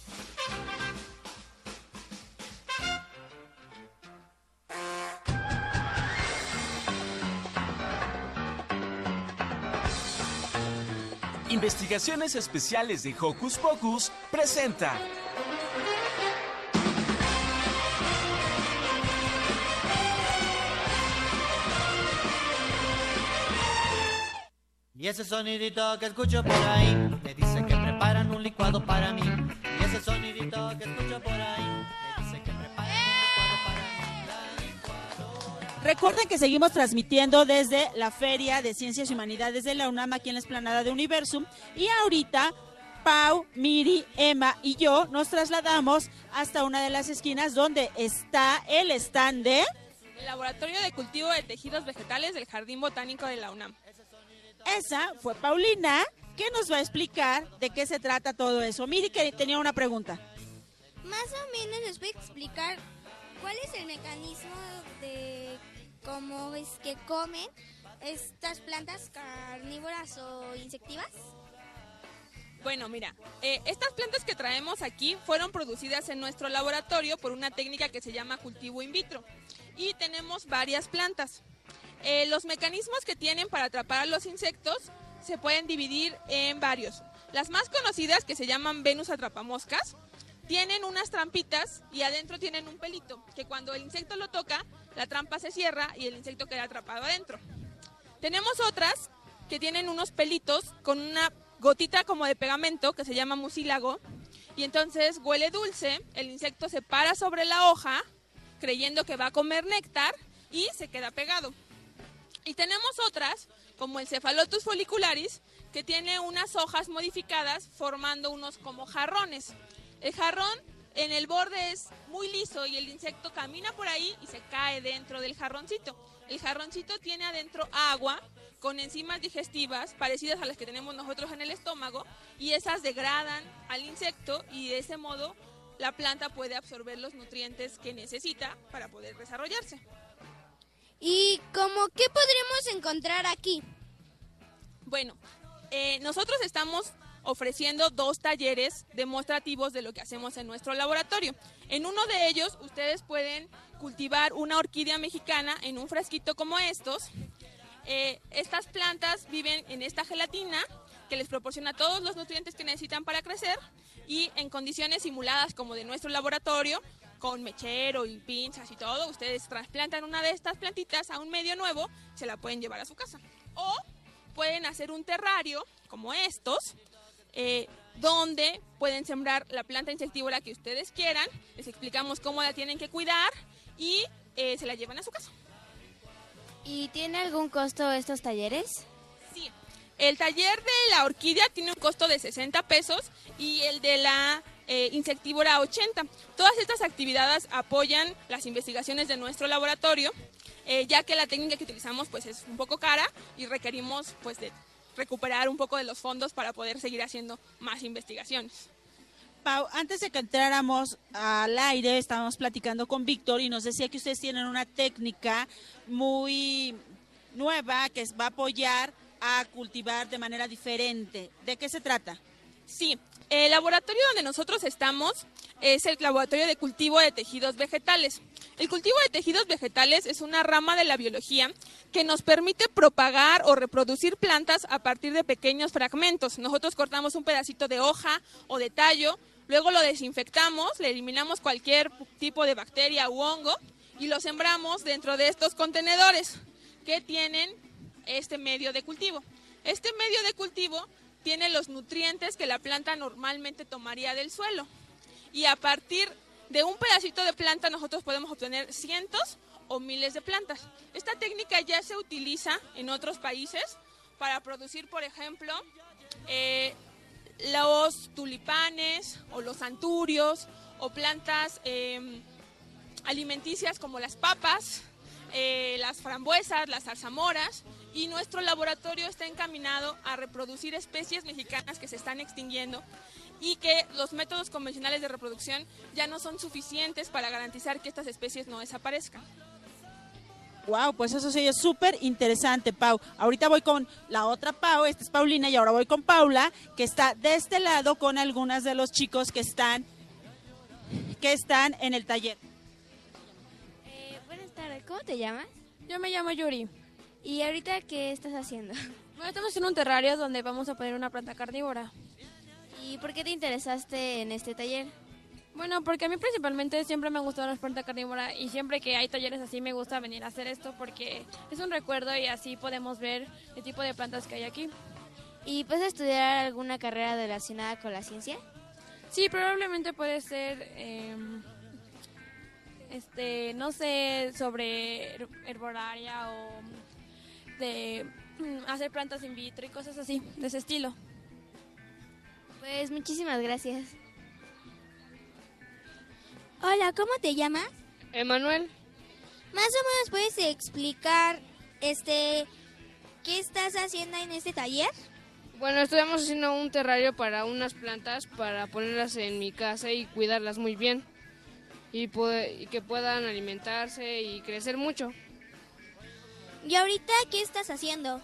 Investigaciones Especiales de Hocus Pocus presenta. Y ese sonidito que escucho por ahí me dice que preparan un licuado para mí. Y ese sonidito que escucho por ahí Recuerden que seguimos transmitiendo desde la Feria de Ciencias y Humanidades de la UNAM aquí en la esplanada de Universum. Y ahorita Pau, Miri, Emma y yo nos trasladamos hasta una de las esquinas donde está el stand de... El Laboratorio de Cultivo de Tejidos Vegetales del Jardín Botánico de la UNAM. Esa fue Paulina, que nos va a explicar de qué se trata todo eso. Miri que tenía una pregunta. Más o menos les voy a explicar cuál es el mecanismo de cómo es que comen estas plantas carnívoras o insectivas. Bueno, mira, eh, estas plantas que traemos aquí fueron producidas en nuestro laboratorio por una técnica que se llama cultivo in vitro. Y tenemos varias plantas. Eh, los mecanismos que tienen para atrapar a los insectos se pueden dividir en varios. Las más conocidas, que se llaman Venus atrapamoscas, tienen unas trampitas y adentro tienen un pelito, que cuando el insecto lo toca, la trampa se cierra y el insecto queda atrapado adentro. Tenemos otras que tienen unos pelitos con una gotita como de pegamento que se llama mucílago y entonces huele dulce, el insecto se para sobre la hoja creyendo que va a comer néctar y se queda pegado. Y tenemos otras, como el Cephalotus follicularis, que tiene unas hojas modificadas formando unos como jarrones. El jarrón en el borde es muy liso y el insecto camina por ahí y se cae dentro del jarroncito. El jarroncito tiene adentro agua con enzimas digestivas parecidas a las que tenemos nosotros en el estómago y esas degradan al insecto y de ese modo la planta puede absorber los nutrientes que necesita para poder desarrollarse. ¿Y cómo qué podremos encontrar aquí? Bueno, eh, nosotros estamos ofreciendo dos talleres demostrativos de lo que hacemos en nuestro laboratorio. En uno de ellos ustedes pueden cultivar una orquídea mexicana en un frasquito como estos. Eh, estas plantas viven en esta gelatina que les proporciona todos los nutrientes que necesitan para crecer y en condiciones simuladas como de nuestro laboratorio, con mechero y pinzas y todo, ustedes trasplantan una de estas plantitas a un medio nuevo, se la pueden llevar a su casa. O pueden hacer un terrario como estos, eh, donde pueden sembrar la planta insectívora que ustedes quieran. Les explicamos cómo la tienen que cuidar y eh, se la llevan a su casa. ¿Y tiene algún costo estos talleres? Sí. El taller de la orquídea tiene un costo de 60 pesos y el de la eh, insectívora 80. Todas estas actividades apoyan las investigaciones de nuestro laboratorio, eh, ya que la técnica que utilizamos pues es un poco cara y requerimos pues de recuperar un poco de los fondos para poder seguir haciendo más investigaciones. Pau, antes de que entráramos al aire, estábamos platicando con Víctor y nos decía que ustedes tienen una técnica muy nueva que va a apoyar a cultivar de manera diferente. ¿De qué se trata? Sí, el laboratorio donde nosotros estamos es el laboratorio de cultivo de tejidos vegetales. El cultivo de tejidos vegetales es una rama de la biología que nos permite propagar o reproducir plantas a partir de pequeños fragmentos. Nosotros cortamos un pedacito de hoja o de tallo, luego lo desinfectamos, le eliminamos cualquier tipo de bacteria u hongo y lo sembramos dentro de estos contenedores que tienen este medio de cultivo. Este medio de cultivo tiene los nutrientes que la planta normalmente tomaría del suelo. Y a partir de un pedacito de planta nosotros podemos obtener cientos o miles de plantas. Esta técnica ya se utiliza en otros países para producir, por ejemplo, eh, los tulipanes o los anturios o plantas eh, alimenticias como las papas, eh, las frambuesas, las zarzamoras y nuestro laboratorio está encaminado a reproducir especies mexicanas que se están extinguiendo y que los métodos convencionales de reproducción ya no son suficientes para garantizar que estas especies no desaparezcan. Wow, pues eso sí es súper interesante, Pau. Ahorita voy con la otra Pau, esta es Paulina, y ahora voy con Paula, que está de este lado con algunas de los chicos que están, que están en el taller. Eh, buenas tardes, ¿cómo te llamas? Yo me llamo Yuri. ¿Y ahorita qué estás haciendo? Bueno, estamos en un terrario donde vamos a poner una planta carnívora. ¿Y por qué te interesaste en este taller? Bueno, porque a mí principalmente siempre me han gustado las plantas carnívoras y siempre que hay talleres así me gusta venir a hacer esto porque es un recuerdo y así podemos ver el tipo de plantas que hay aquí. ¿Y puedes estudiar alguna carrera relacionada con la ciencia? Sí, probablemente puede ser eh, este, no sé, sobre her- herbolaria o de mm, hacer plantas in vitro y cosas así, de ese estilo. Pues muchísimas gracias. Hola, ¿cómo te llamas? Emanuel, Más o menos puedes explicar, este, qué estás haciendo en este taller. bueno, estamos haciendo un terrario para unas plantas para ponerlas en mi casa y cuidarlas muy bien y, y que puedan alimentarse y crecer mucho. ¿Y ahorita qué estás haciendo?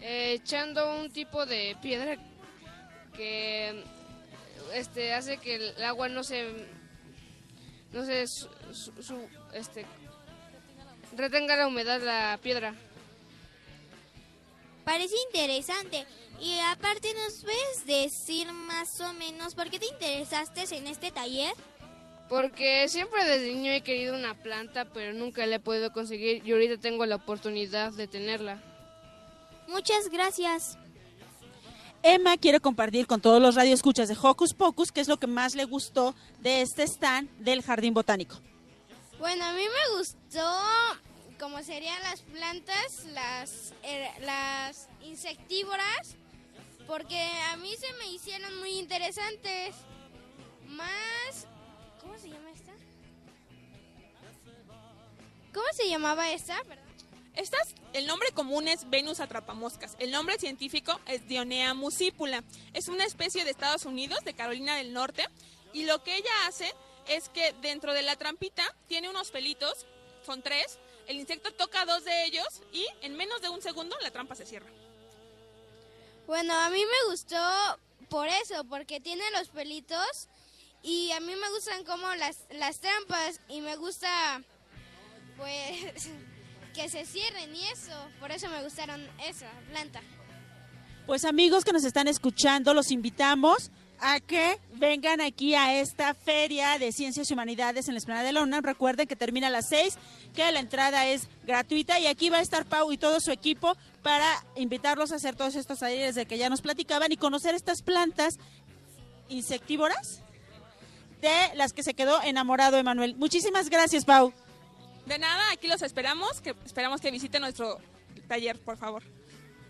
Eh, echando un tipo de piedra que este hace que el agua no se no se su- este retenga la humedad la piedra. Parece interesante. Y aparte, ¿nos puedes decir más o menos por qué te interesaste en este taller? Porque siempre desde niño he querido una planta, pero nunca la he podido conseguir y ahorita tengo la oportunidad de tenerla. Muchas gracias. Emma quiere compartir con todos los radioescuchas de Hocus Pocus qué es lo que más le gustó de este stand del Jardín Botánico. Bueno, a mí me gustó como serían las plantas, las, las insectívoras, porque a mí se me hicieron muy interesantes. Más... ¿Cómo se llama esta? ¿Cómo se llamaba esta? Perdón. Estas, el nombre común es Venus atrapamoscas. El nombre científico es Dionea muscipula. Es una especie de Estados Unidos, de Carolina del Norte. Y lo que ella hace es que dentro de la trampita tiene unos pelitos, son tres. El insecto toca dos de ellos y en menos de un segundo la trampa se cierra. Bueno, a mí me gustó por eso, porque tiene los pelitos y a mí me gustan como las, las trampas y me gusta pues que se cierren y eso, por eso me gustaron esa planta. Pues amigos que nos están escuchando, los invitamos a que vengan aquí a esta feria de ciencias y humanidades en la Esplanada de la UNAM. Recuerden que termina a las 6, que la entrada es gratuita y aquí va a estar Pau y todo su equipo para invitarlos a hacer todos estos talleres de que ya nos platicaban y conocer estas plantas insectívoras de las que se quedó enamorado Emanuel. Muchísimas gracias, Pau. De nada, aquí los esperamos, que esperamos que visiten nuestro taller, por favor.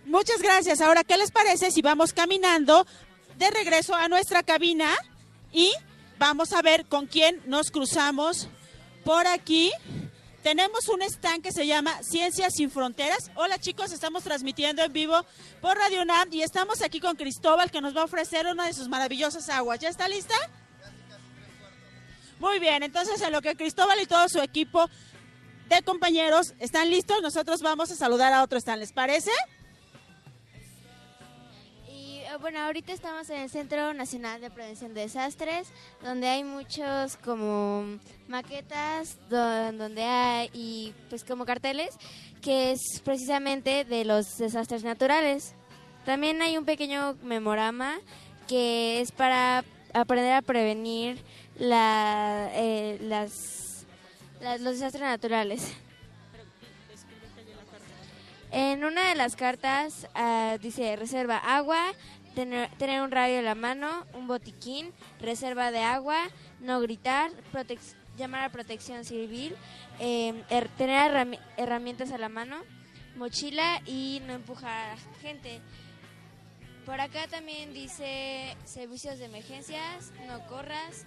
Muchas gracias. Ahora, ¿qué les parece si vamos caminando de regreso a nuestra cabina y vamos a ver con quién nos cruzamos por aquí? Tenemos un stand que se llama Ciencias sin Fronteras. Hola chicos, estamos transmitiendo en vivo por Radio UNAM y estamos aquí con Cristóbal que nos va a ofrecer una de sus maravillosas aguas. ¿Ya está lista? Muy bien, entonces en lo que Cristóbal y todo su equipo compañeros están listos, nosotros vamos a saludar a otro stand. ¿Les parece? Y eh, bueno, ahorita estamos en el Centro Nacional de Prevención de Desastres, donde hay muchos como maquetas, do- donde hay y pues como carteles, que es precisamente de los desastres naturales. También hay un pequeño memorama que es para aprender a prevenir la, eh, las, los desastres naturales. En una de las cartas ah, dice reserva agua, tener, tener un radio en la mano, un botiquín, reserva de agua, no gritar, llamar a protección civil, her- tener herrami- herramientas a la mano, mochila y no empujar a gente. Por acá también dice servicios de emergencias, no corras,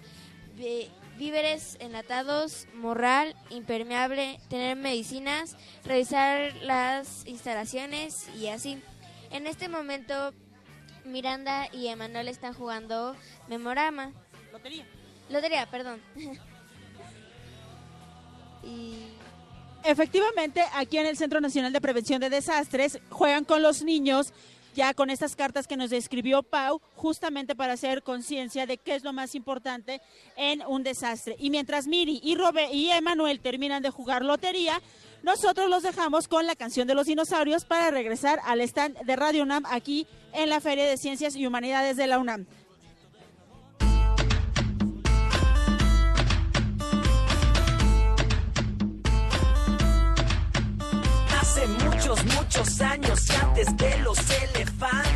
víveres enlatados, morral, impermeable, tener medicinas, revisar las instalaciones y así. En este momento Miranda y Emanuel están jugando Memorama. Lotería. Lotería, perdón. y Efectivamente, aquí en el Centro Nacional de Prevención de Desastres juegan con los niños ya con estas cartas que nos describió Pau, justamente para hacer conciencia de qué es lo más importante en un desastre. Y mientras Miri y Robe y Emanuel terminan de jugar lotería, nosotros los dejamos con la canción de los dinosaurios para regresar al stand de Radio UNAM aquí en la Feria de Ciencias y Humanidades de la UNAM. Muchos, muchos años antes de los elefantes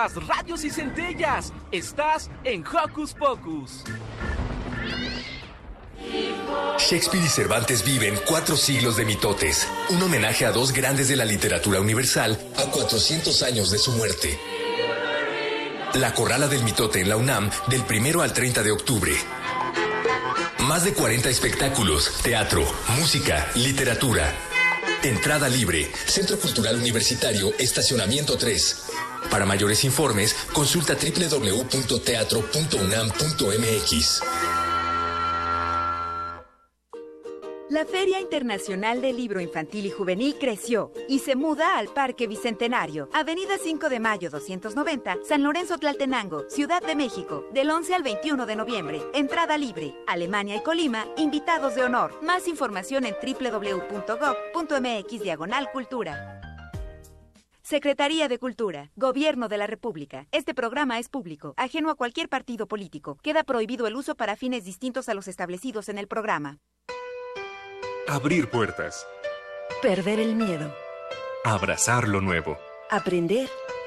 Chispas, radios y centellas. Estás en Hocus Pocus. Shakespeare y Cervantes viven cuatro siglos de mitotes, un homenaje a dos grandes de la literatura universal a 400 años de su muerte. La Corrala del Mitote en la UNAM del primero al 30 de octubre. Más de 40 espectáculos, teatro, música, literatura. Entrada libre, Centro Cultural Universitario, Estacionamiento 3. Para mayores informes, consulta www.teatro.unam.mx. La Feria Internacional del Libro Infantil y Juvenil creció y se muda al Parque Bicentenario, Avenida 5 de Mayo 290, San Lorenzo Tlaltenango, Ciudad de México, del 11 al 21 de noviembre. Entrada libre. Alemania y Colima, invitados de honor. Más información en www.gov.mx diagonal cultura. Secretaría de Cultura, Gobierno de la República. Este programa es público, ajeno a cualquier partido político. Queda prohibido el uso para fines distintos a los establecidos en el programa. Abrir puertas. Perder el miedo. Abrazar lo nuevo. Aprender.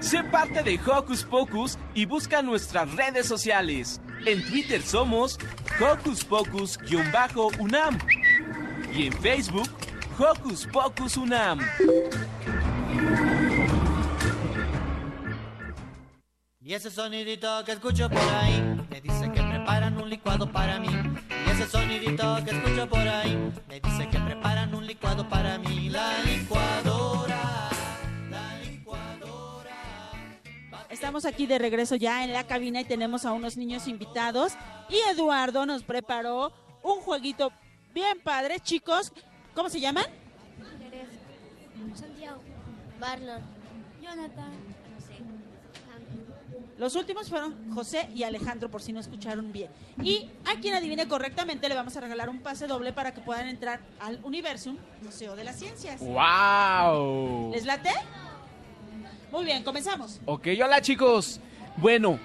Sé parte de Hocus Pocus y busca nuestras redes sociales. En Twitter somos Hocus Pocus-UNAM y en Facebook Hocus Pocus UNAM. Y ese sonidito que escucho por ahí me dice que preparan un licuado para mí. Y ese sonidito que escucho por ahí me dice que preparan un licuado para mí. La licuadora, Estamos aquí de regreso ya en la cabina y tenemos a unos niños invitados. Y Eduardo nos preparó un jueguito bien padre, chicos. ¿Cómo se llaman? Santiago. Barlon. Jonathan. Los últimos fueron José y Alejandro, por si no escucharon bien. Y a quien adivine correctamente le vamos a regalar un pase doble para que puedan entrar al Universum, Museo de las Ciencias. ¡Wow! ¿Les late? Muy bien, comenzamos. Ok, hola chicos. Bueno,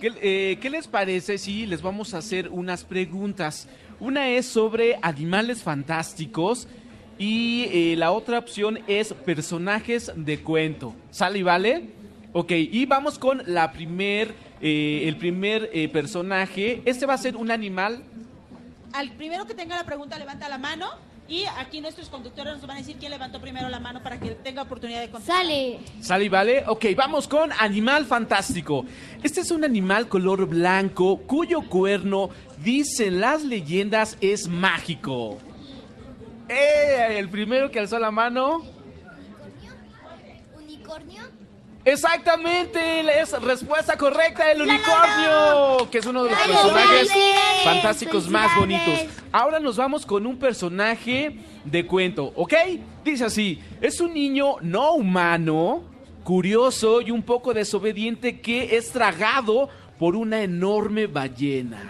¿qué, eh, ¿qué les parece si les vamos a hacer unas preguntas? Una es sobre animales fantásticos y eh, la otra opción es personajes de cuento. ¿Sale y vale? Ok, y vamos con la primer, eh, el primer eh, personaje. Este va a ser un animal. Al primero que tenga la pregunta levanta la mano Y aquí nuestros conductores nos van a decir quién levantó primero la mano para que tenga oportunidad de contestar. Sale. ¿Sale y vale? Ok, vamos con animal fantástico. Este es un animal color blanco cuyo cuerno, dicen las leyendas, es mágico. ¡Eh! El primero que alzó la mano. ¿Unicornio? Exactamente, es respuesta correcta, el unicornio, que es uno de los personajes fantásticos más bonitos. Ahora nos vamos con un personaje de cuento, ¿ok? Dice así, es un niño no humano, curioso y un poco desobediente que es tragado por una enorme ballena.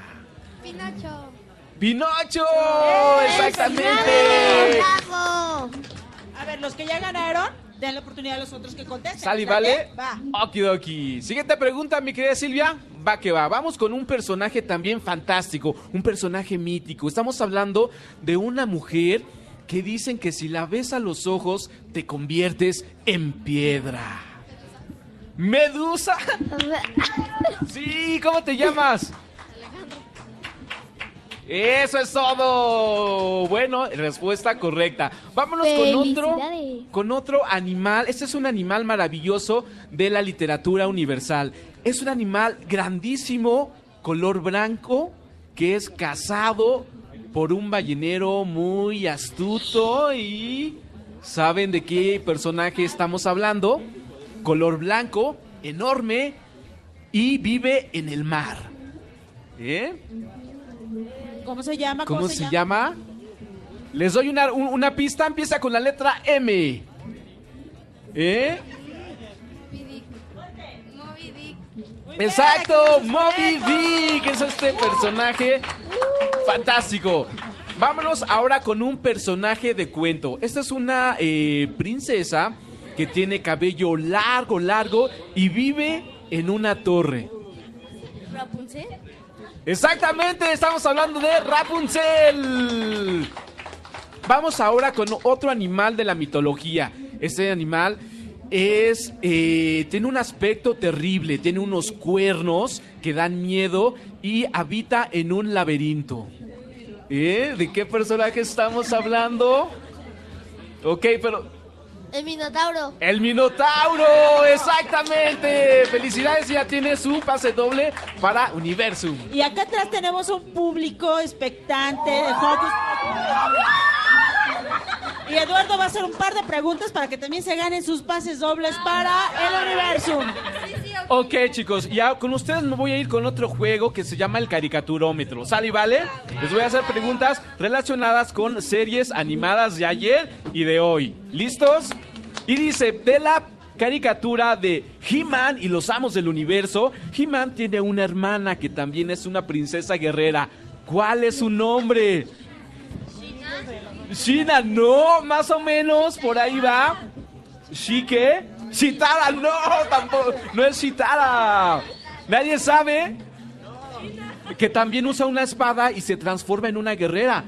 Pinocho. ¡Pinocho! ¡Eh! ¡Exactamente! A ver, los que ya ganaron, den la oportunidad a los otros que contesten. ¿Sale vale? Va. Okidoki. Siguiente pregunta, mi querida Silvia. Va que va. Vamos con un personaje también fantástico, un personaje mítico. Estamos hablando de una mujer que dicen que si la ves a los ojos te conviertes en piedra. Medusa. Sí, ¿cómo te llamas? Eso es todo. Bueno, respuesta correcta. Vámonos con otro, con otro animal. Este es un animal maravilloso de la literatura universal. Es un animal grandísimo, color blanco, que es cazado por un ballenero muy astuto y ¿saben de qué personaje estamos hablando? Color blanco, enorme y vive en el mar. ¿Eh? ¿Cómo se llama? ¿Cómo se llama? Les doy una, un- una pista, empieza con la letra M. ¿Eh? Exacto, Moby Dick es este personaje fantástico. Vámonos ahora con un personaje de cuento. Esta es una eh, princesa que tiene cabello largo, largo y vive en una torre. Rapunzel. Exactamente, estamos hablando de Rapunzel. Vamos ahora con otro animal de la mitología. Este animal es eh, tiene un aspecto terrible, tiene unos cuernos que dan miedo y habita en un laberinto. ¿Eh? ¿De qué personaje estamos hablando? Ok, pero El Minotauro. el Minotauro, exactamente. Felicidades, ya tiene su pase doble para Universum. Y acá atrás tenemos un público expectante de Hocus Y Eduardo va a hacer un par de preguntas para que también se ganen sus pases dobles para el Universum. Ok, chicos, ya con ustedes me voy a ir con otro juego que se llama el caricaturómetro. ¿Sale y vale? Les voy a hacer preguntas relacionadas con series animadas de ayer y de hoy. ¿Listos? Y dice, de la caricatura de He-Man y los amos del universo, He-Man tiene una hermana que también es una princesa guerrera. ¿Cuál es su nombre? Shina, no, más o menos, por ahí va. ¿Shike? Shitara, no, tampoco, no es Shitara. Nadie sabe que también usa una espada y se transforma en una guerrera.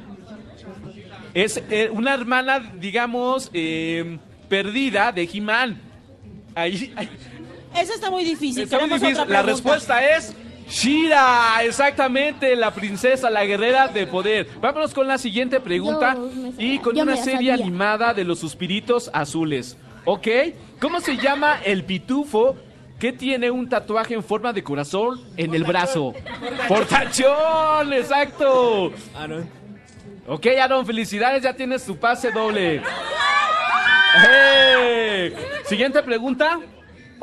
Es eh, una hermana, digamos, eh, perdida de He-Man. Ahí, ahí- Eso está muy difícil. Está muy difícil. La pregunta. respuesta es Shira, exactamente, la princesa, la guerrera de poder. Vámonos con la siguiente pregunta y con una serie animada de los suspiritos azules. ¿Ok? ¿Cómo se llama el pitufo que tiene un tatuaje en forma de corazón en el brazo? ¡Portachón! ¡Exacto! Ok, Aaron, felicidades, ya tienes tu pase doble. ¡Eh! Siguiente pregunta.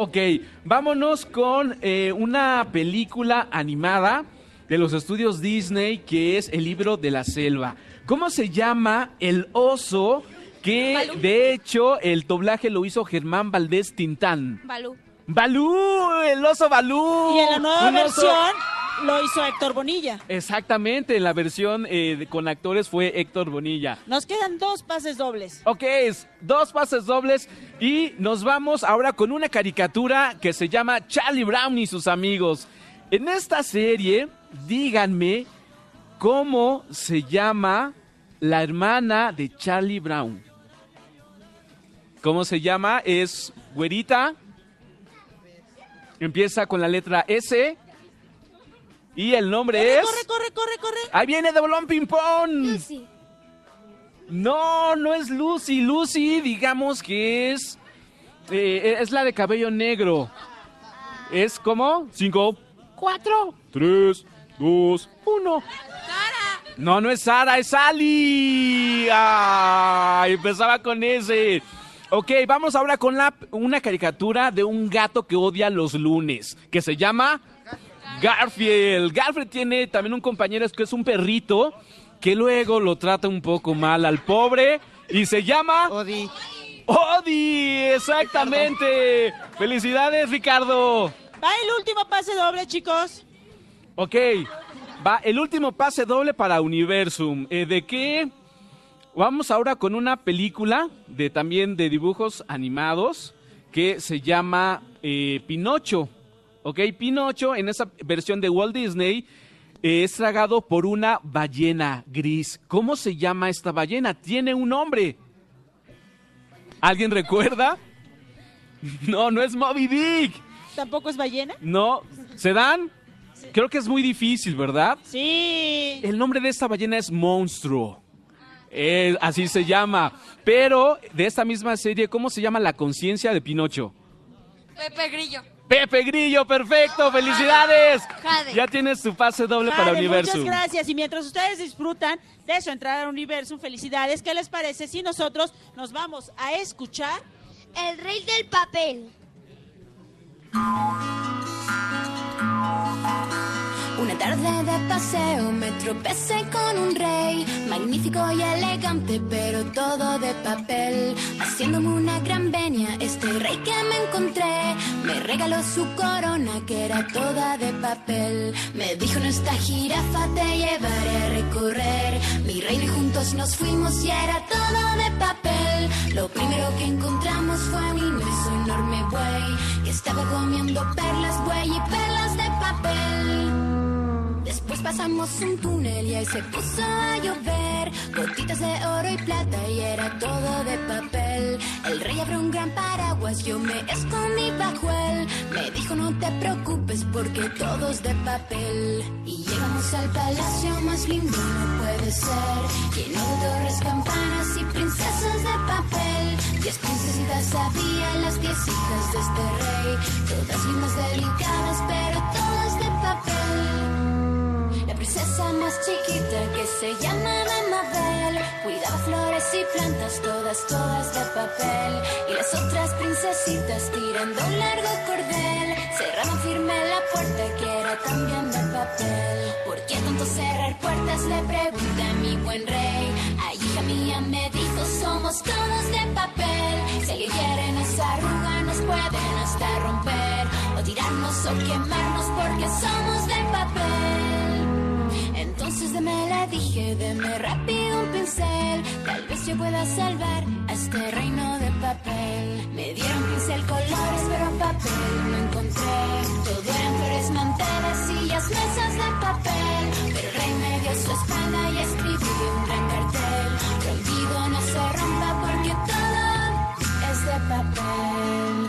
Ok, vámonos con eh, una película animada de los estudios Disney que es El libro de la selva. ¿Cómo se llama el oso que de hecho el doblaje lo hizo Germán Valdés Tintán? Balú. Balú, el oso Balú. Y en la nueva oso- versión lo hizo Héctor Bonilla. Exactamente, en la versión eh, con actores fue Héctor Bonilla. Nos quedan dos pases dobles. Ok, dos pases dobles y nos vamos ahora con una caricatura que se llama Charlie Brown y sus amigos. En esta serie, díganme cómo se llama la hermana de Charlie Brown. ¿Cómo se llama? Es güerita. Empieza con la letra S. Y el nombre es... Corre, corre, corre, corre. Ahí viene de Bolón Ping Pong. No, no es Lucy. Lucy, digamos que es. eh, es la de cabello negro. Es como. Cinco, cuatro, tres, dos, uno. No, no es Sara, es Ali. Ay, empezaba con ese. Ok, vamos ahora con la, una caricatura de un gato que odia los lunes, que se llama Garfield. Garfield tiene también un compañero que es un perrito que luego lo trata un poco mal al pobre y se llama... Odi. Odi, exactamente. Felicidades, Ricardo. Va el último pase doble, chicos. Ok, va el último pase doble para Universum. Eh, ¿De qué? Vamos ahora con una película de también de dibujos animados que se llama eh, Pinocho. Ok, Pinocho en esa versión de Walt Disney eh, es tragado por una ballena gris. ¿Cómo se llama esta ballena? Tiene un nombre. ¿Alguien recuerda? No, no es Moby Dick. ¿Tampoco es ballena? No, ¿se dan? Creo que es muy difícil, ¿verdad? Sí. El nombre de esta ballena es Monstruo. Eh, así se llama. Pero de esta misma serie, ¿cómo se llama la conciencia de Pinocho? Pepe Grillo. Pepe Grillo, perfecto, felicidades. Jade. Ya tienes tu pase doble para Jade, Universo. Muchas gracias. Y mientras ustedes disfrutan de su entrada al universo, felicidades. ¿Qué les parece si nosotros nos vamos a escuchar? El rey del papel. Una tarde de paseo me tropecé con un rey, magnífico y elegante, pero todo de papel. Haciéndome una gran venia, este rey que me encontré me regaló su corona que era toda de papel. Me dijo en esta jirafa te llevaré a recorrer mi reino y juntos nos fuimos y era todo de papel. Lo primero que encontramos fue un inmenso enorme buey que estaba comiendo perlas, buey y perlas de papel. Después pasamos un túnel y ahí se puso a llover. Gotitas de oro y plata y era todo de papel. El rey abrió un gran paraguas, yo me escondí bajo él. Me dijo no te preocupes porque todo es de papel Y llegamos al palacio más lindo no puede ser. Lleno de torres, campanas y princesas de papel. Diez princesitas había, las diez hijas de este rey. Todas lindas, delicadas, pero todas princesa más chiquita que se llamaba Mabel Cuidaba flores y plantas, todas, todas de papel. Y las otras princesitas tirando un largo cordel. Cerraban firme la puerta que era también de papel. ¿Por qué tanto cerrar puertas? Le pregunté a mi buen rey. Ay, hija mía, me dijo, somos todos de papel. Si alguien quiere nos arruga, nos pueden hasta romper. O tirarnos o quemarnos porque somos de papel entonces deme le dije, deme rápido un pincel. Tal vez yo pueda salvar a este reino de papel. Me dieron pincel colores, pero papel no encontré. Todo eran flores, manteles, sillas, mesas de papel. Pero el rey me dio su espalda y escribí un gran cartel. Prohibido no se rompa porque todo es de papel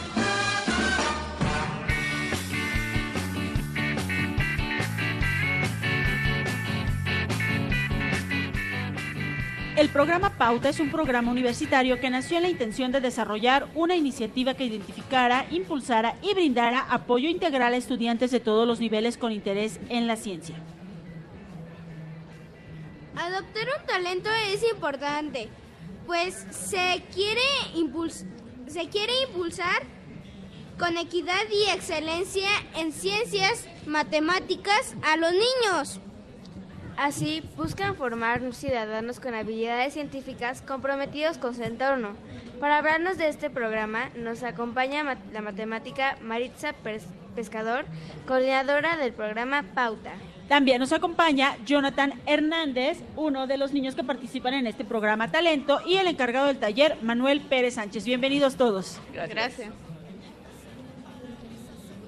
El programa Pauta es un programa universitario que nació en la intención de desarrollar una iniciativa que identificara, impulsara y brindara apoyo integral a estudiantes de todos los niveles con interés en la ciencia. Adoptar un talento es importante, pues se quiere, impulsar con equidad y excelencia en ciencias, matemáticas a los niños. Así, buscan formar ciudadanos con habilidades científicas comprometidos con su entorno. Para hablarnos de este programa, nos acompaña la matemática Maritza Pescador, coordinadora del programa Pauta. También nos acompaña Jonathan Hernández, uno de los niños que participan en este programa Talento, y el encargado del taller, Manuel Pérez Sánchez. Bienvenidos todos. Gracias.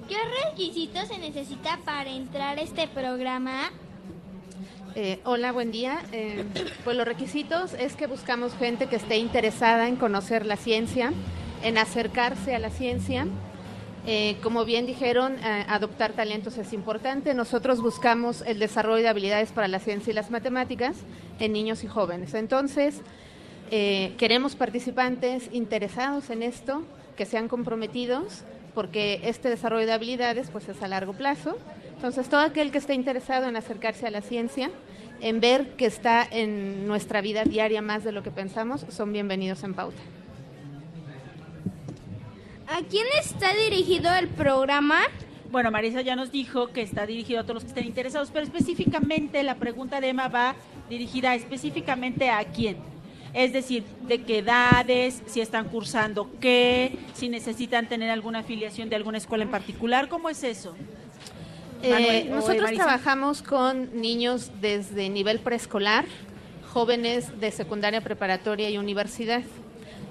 ¿Qué requisitos se necesita para entrar a este programa? Eh, hola, buen día. Eh, pues los requisitos es que buscamos gente que esté interesada en conocer la ciencia, en acercarse a la ciencia. Eh, como bien dijeron, adoptar talentos es importante. Nosotros buscamos el desarrollo de habilidades para la ciencia y las matemáticas en niños y jóvenes. Entonces, queremos participantes interesados en esto, que sean comprometidos, porque este desarrollo de habilidades pues es a largo plazo. Entonces, todo aquel que esté interesado en acercarse a la ciencia, en ver que está en nuestra vida diaria más de lo que pensamos, son bienvenidos en Pauta. ¿A quién está dirigido el programa? Bueno, Marisa ya nos dijo que está dirigido a todos los que estén interesados, pero específicamente la pregunta de Emma va dirigida específicamente a quién. Es decir, de qué edades, si están cursando qué, si necesitan tener alguna afiliación de alguna escuela en particular, ¿cómo es eso? Eh, nosotros Marisa. trabajamos con niños desde nivel preescolar, jóvenes de secundaria preparatoria y universidad.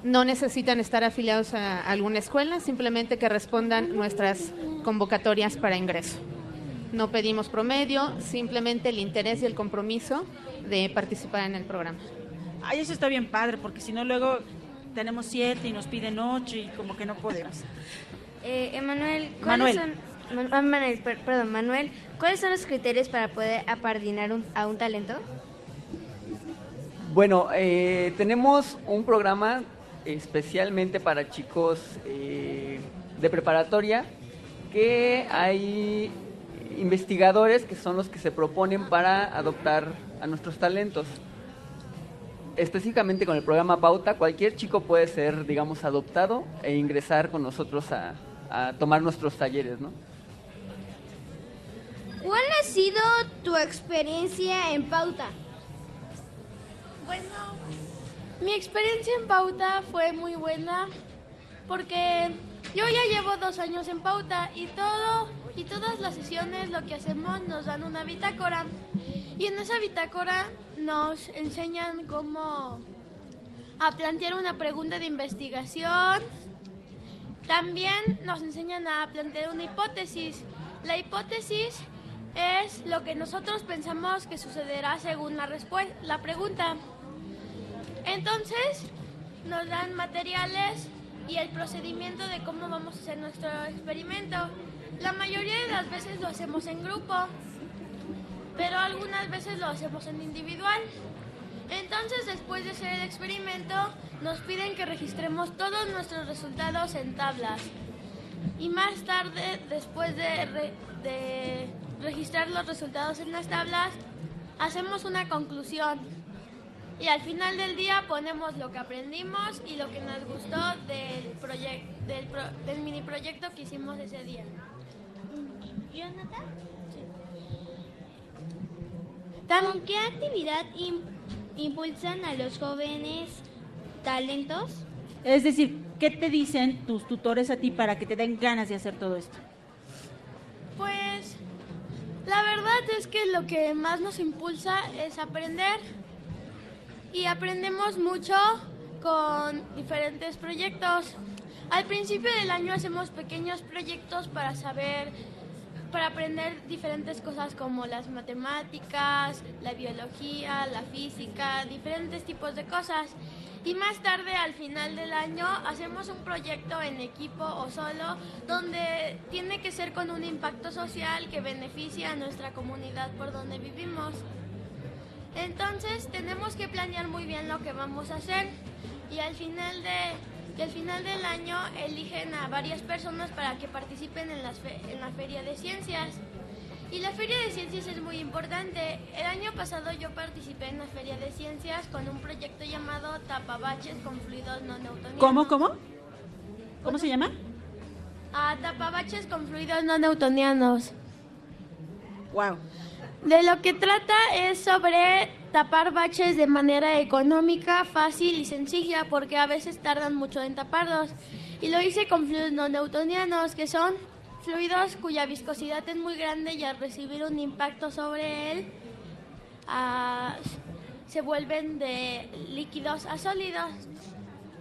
No necesitan estar afiliados a alguna escuela, simplemente que respondan nuestras convocatorias para ingreso. No pedimos promedio, simplemente el interés y el compromiso de participar en el programa. Ay, eso está bien padre, porque si no luego tenemos siete y nos piden ocho y como que no podemos. Eh, Emanuel, ¿cuáles Manuel. son... Man- Manuel, per- perdón, Manuel, ¿cuáles son los criterios para poder apadrinar un- a un talento? Bueno, eh, tenemos un programa especialmente para chicos eh, de preparatoria que hay investigadores que son los que se proponen para adoptar a nuestros talentos. Específicamente con el programa Pauta, cualquier chico puede ser, digamos, adoptado e ingresar con nosotros a tomar nuestros talleres, ¿no? ¿Cuál ha sido tu experiencia en Pauta? Bueno, mi experiencia en Pauta fue muy buena porque yo ya llevo dos años en Pauta y todo y todas las sesiones lo que hacemos nos dan una bitácora y en esa bitácora nos enseñan cómo a plantear una pregunta de investigación. También nos enseñan a plantear una hipótesis. La hipótesis es lo que nosotros pensamos que sucederá según la, la pregunta. Entonces, nos dan materiales y el procedimiento de cómo vamos a hacer nuestro experimento. La mayoría de las veces lo hacemos en grupo, pero algunas veces lo hacemos en individual. Entonces, después de hacer el experimento, nos piden que registremos todos nuestros resultados en tablas. Y más tarde, después de registrar los resultados en las tablas, hacemos una conclusión. Y al final del día ponemos lo que aprendimos y lo que nos gustó del, del, pro- del mini proyecto que hicimos ese día. ¿Jonathan? ¿Con qué actividad im- impulsan a los jóvenes talentos? Es decir, ¿qué te dicen tus tutores a ti para que te den ganas de hacer todo esto? La verdad es que lo que más nos impulsa es aprender y aprendemos mucho con diferentes proyectos. Al principio del año hacemos pequeños proyectos para saber, para aprender diferentes cosas como las matemáticas, la biología, la física, diferentes tipos de cosas. Y más tarde, al final del año, hacemos un proyecto en equipo o solo, donde tiene que ser con un impacto social que beneficie a nuestra comunidad por donde vivimos. Entonces, tenemos que planear muy bien lo que vamos a hacer y al final de que al final del año eligen a varias personas para que participen en, las en la feria de ciencias. Y la feria de ciencias es muy importante. El año pasado yo participé en la feria de ciencias con un proyecto llamado tapabaches con fluidos no newtonianos. ¿Cómo, cómo? ¿Cómo se llama? Ah, tapabaches con fluidos no newtonianos. Wow. De lo que trata es sobre tapar baches de manera económica, fácil y sencilla, porque a veces tardan mucho en taparlos. Y lo hice con fluidos no newtonianos, que son fluidos cuya viscosidad es muy grande y al recibir un impacto sobre él ah, se vuelven de líquidos a sólidos.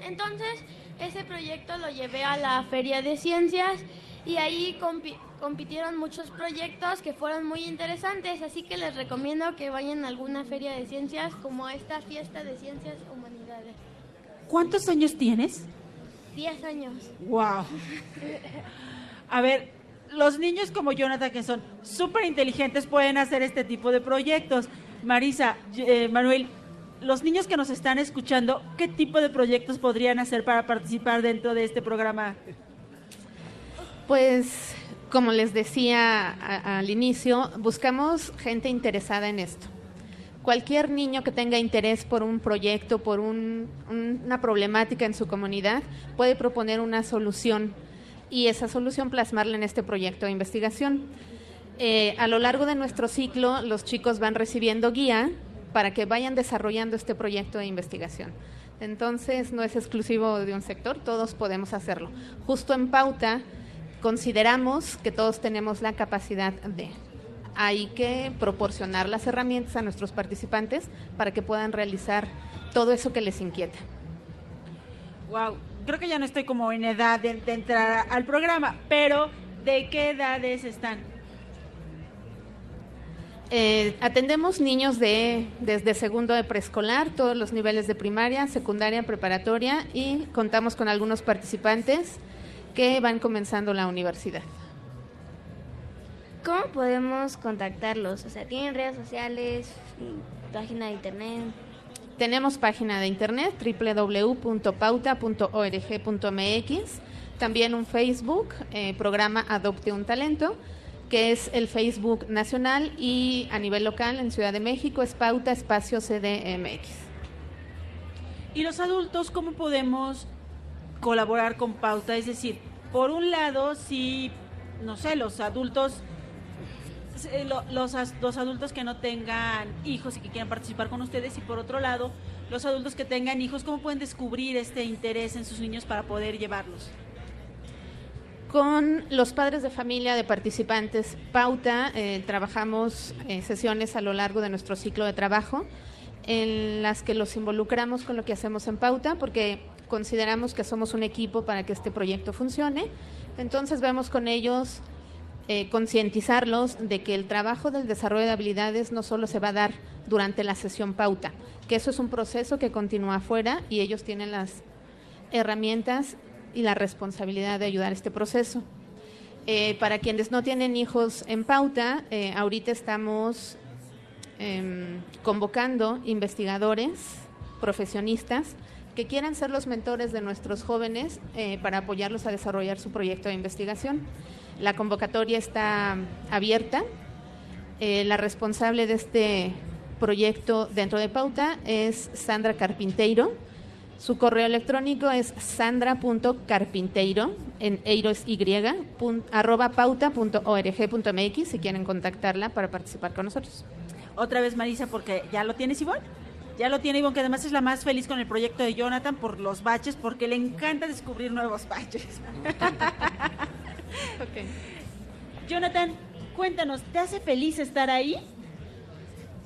Entonces, ese proyecto lo llevé a la Feria de Ciencias y ahí compi- compitieron muchos proyectos que fueron muy interesantes, así que les recomiendo que vayan a alguna feria de ciencias como esta fiesta de ciencias humanidades. ¿Cuántos años tienes? 10 años. Wow. A ver, los niños como Jonathan, que son súper inteligentes, pueden hacer este tipo de proyectos. Marisa, eh, Manuel, los niños que nos están escuchando, ¿qué tipo de proyectos podrían hacer para participar dentro de este programa? Pues, como les decía al inicio, buscamos gente interesada en esto. Cualquier niño que tenga interés por un proyecto, por un- un- una problemática en su comunidad, puede proponer una solución y esa solución plasmarla en este proyecto de investigación. Eh, a lo largo de nuestro ciclo, los chicos van recibiendo guía para que vayan desarrollando este proyecto de investigación. Entonces, no es exclusivo de un sector, todos podemos hacerlo. Justo en pauta, consideramos que todos tenemos la capacidad de. Hay que proporcionar las herramientas a nuestros participantes para que puedan realizar todo eso que les inquieta. Wow, creo que ya no estoy como en edad de, de entrar al programa, pero ¿de qué edades están? Eh, atendemos niños de desde segundo de preescolar, todos los niveles de primaria, secundaria, preparatoria y contamos con algunos participantes que van comenzando la universidad. ¿Cómo podemos contactarlos? O sea, ¿tienen redes sociales, página de internet? Tenemos página de internet www.pauta.org.mx, también un Facebook, eh, programa Adopte un Talento, que es el Facebook nacional y a nivel local en Ciudad de México es Pauta Espacio CDMX. ¿Y los adultos cómo podemos colaborar con Pauta? Es decir, por un lado, si, no sé, los adultos, eh, lo- los, los adultos que no tengan hijos y que quieran participar con ustedes, y por otro lado, los adultos que tengan hijos, ¿cómo pueden descubrir este interés en sus niños para poder llevarlos? Con los padres de familia de participantes Pauta eh, trabajamos eh, sesiones a lo largo de nuestro ciclo de trabajo en las que los involucramos con lo que hacemos en Pauta porque consideramos que somos un equipo para que este proyecto funcione. Entonces vemos con ellos eh, concientizarlos de que el trabajo del desarrollo de habilidades no solo se va a dar durante la sesión Pauta, que eso es un proceso que continúa afuera y ellos tienen las herramientas y la responsabilidad de ayudar a este proceso. Eh, para quienes no tienen hijos en pauta, eh, ahorita estamos em, convocando investigadores, profesionistas, que quieran ser los mentores de nuestros jóvenes para apoyarlos a desarrollar su proyecto de investigación. La convocatoria está abierta. Eh, la responsable de este proyecto dentro de Pauta es Sandra Carpinteiro. Su correo electrónico es sandra.carpinteiro, en eiro es y, arroba pauta.org.mx si quieren contactarla para participar con nosotros. Otra vez, Marisa, porque ya lo tienes, Ivonne. Ya lo tiene Ivonne, que además es la más feliz con el proyecto de Jonathan por los baches, porque le encanta descubrir nuevos baches. Jonathan, cuéntanos, ¿te hace feliz estar ahí?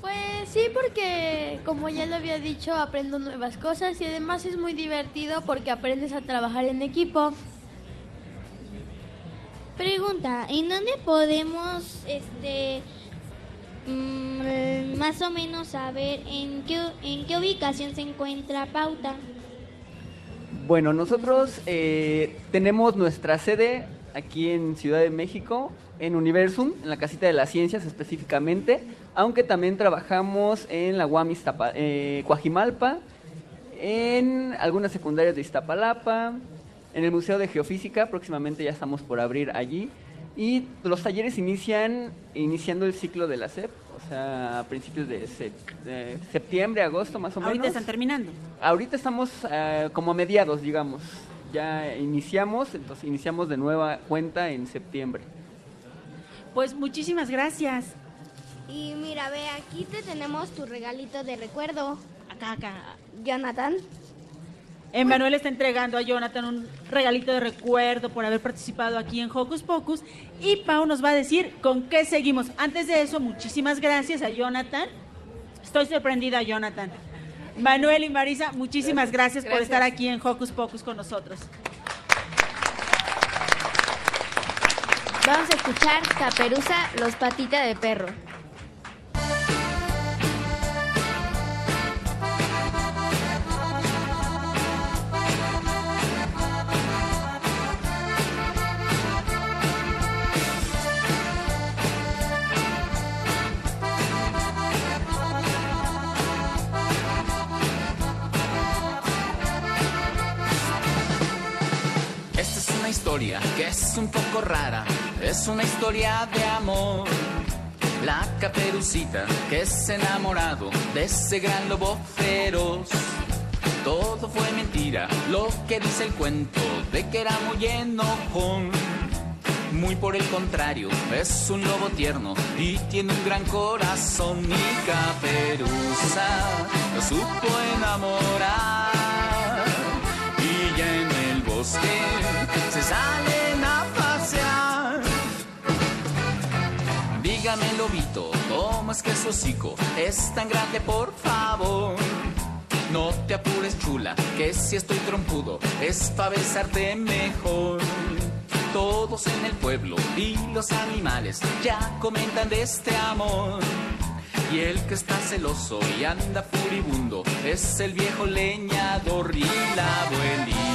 Pues sí, porque como ya lo había dicho, aprendo nuevas cosas y además es muy divertido porque aprendes a trabajar en equipo. Pregunta, ¿en dónde podemos, este, mm, más o menos saber en qué, en qué ubicación se encuentra Pauta? Bueno, nosotros eh, tenemos nuestra sede aquí en Ciudad de México, en Universum, en la Casita de las Ciencias específicamente, aunque también trabajamos en la UAM Iztapa- eh, Coajimalpa, en algunas secundarias de Iztapalapa, en el Museo de Geofísica, próximamente ya estamos por abrir allí, y los talleres inician iniciando el ciclo de la SEP, o sea, a principios de, sep- de septiembre, agosto más o menos. Ahorita están terminando. Ahorita estamos eh, como a mediados, digamos. Ya iniciamos, entonces iniciamos de nueva cuenta en septiembre. Pues muchísimas gracias. Y mira, ve, aquí te tenemos tu regalito de recuerdo. Acá, acá. Jonathan. Emanuel está entregando a Jonathan un regalito de recuerdo por haber participado aquí en Hocus Pocus. Y Pau nos va a decir con qué seguimos. Antes de eso, muchísimas gracias a Jonathan. Estoy sorprendida, Jonathan. Manuel y Marisa, muchísimas gracias, por Gracias. estar aquí en Hocus Pocus con nosotros. Vamos a escuchar Caperuza, los patitas de perro. Que es un poco rara, es una historia de amor. La caperucita que es enamorado de ese gran lobo feroz. Todo fue mentira, lo que dice el cuento de que era muy enojón. Muy por el contrario, es un lobo tierno y tiene un gran corazón. Y caperuza lo supo enamorar. Se salen a pasear. Dígame, lobito, ¿cómo es que su hocico es tan grande, por favor? No te apures, chula, que si estoy trompudo es pa' besarte mejor. Todos en el pueblo y los animales ya comentan de este amor. Y el que está celoso y anda furibundo es el viejo leñador y la.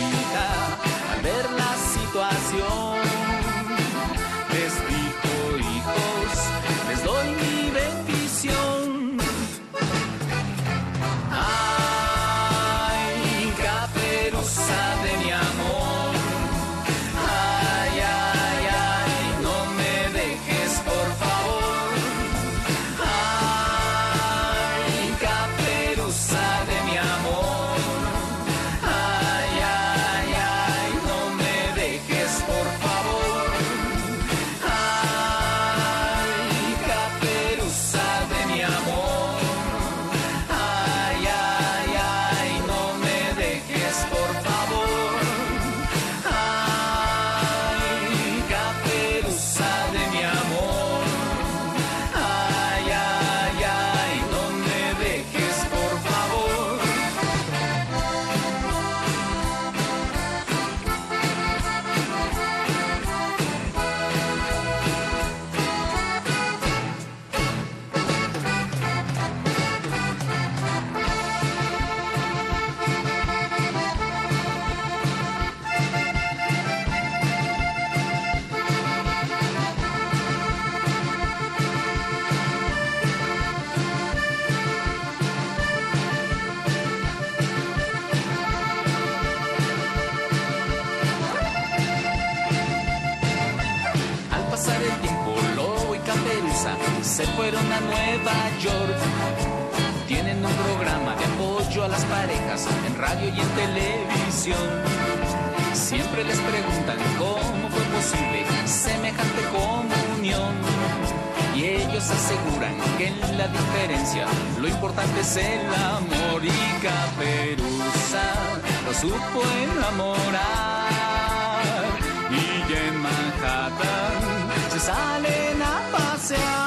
Ver la situación, y en televisión. Siempre les preguntan cómo fue posible semejante comunión. Y ellos aseguran que en la diferencia lo importante es el amor y Caperuza lo supo enamorar. Y en Manhattan se salen a pasear.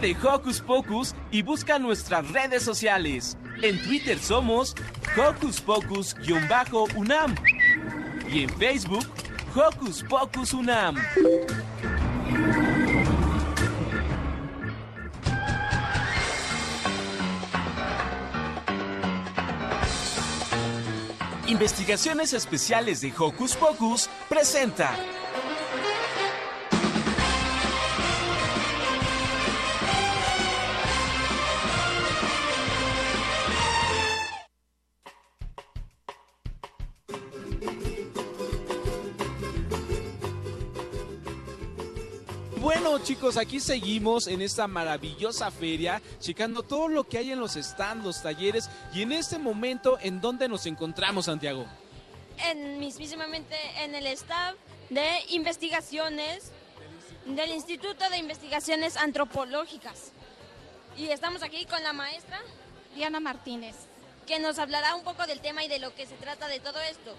De Hocus Pocus y busca nuestras redes sociales. En Twitter somos Hocus Pocus-UNAM y en Facebook Hocus Pocus UNAM. Investigaciones Especiales de Hocus Pocus presenta Aquí seguimos en esta maravillosa feria, checando todo lo que hay en los stands, los talleres y en este momento en donde nos encontramos, Santiago. En, mismísimamente en el staff de investigaciones del Instituto de Investigaciones Antropológicas. Y estamos aquí con la maestra Diana Martínez, que nos hablará un poco del tema y de lo que se trata de todo esto.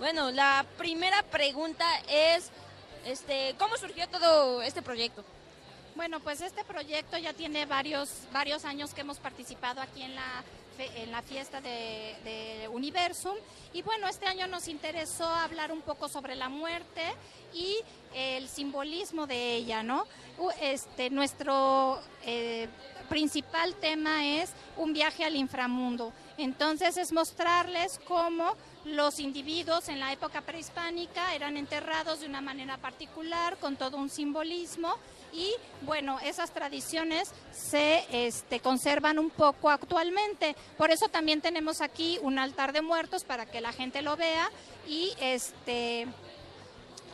Bueno, la primera pregunta es, este, ¿cómo surgió todo este proyecto? Bueno, pues este proyecto ya tiene varios, varios años que hemos participado aquí en la, en la fiesta de, de Universum. Y bueno, este año nos interesó hablar un poco sobre la muerte y el simbolismo de ella, ¿no? Este, nuestro eh, principal tema es un viaje al inframundo. Entonces es mostrarles cómo los individuos en la época prehispánica eran enterrados de una manera particular, con todo un simbolismo, y bueno, esas tradiciones se este, conservan un poco actualmente. Por eso también tenemos aquí un altar de muertos para que la gente lo vea y este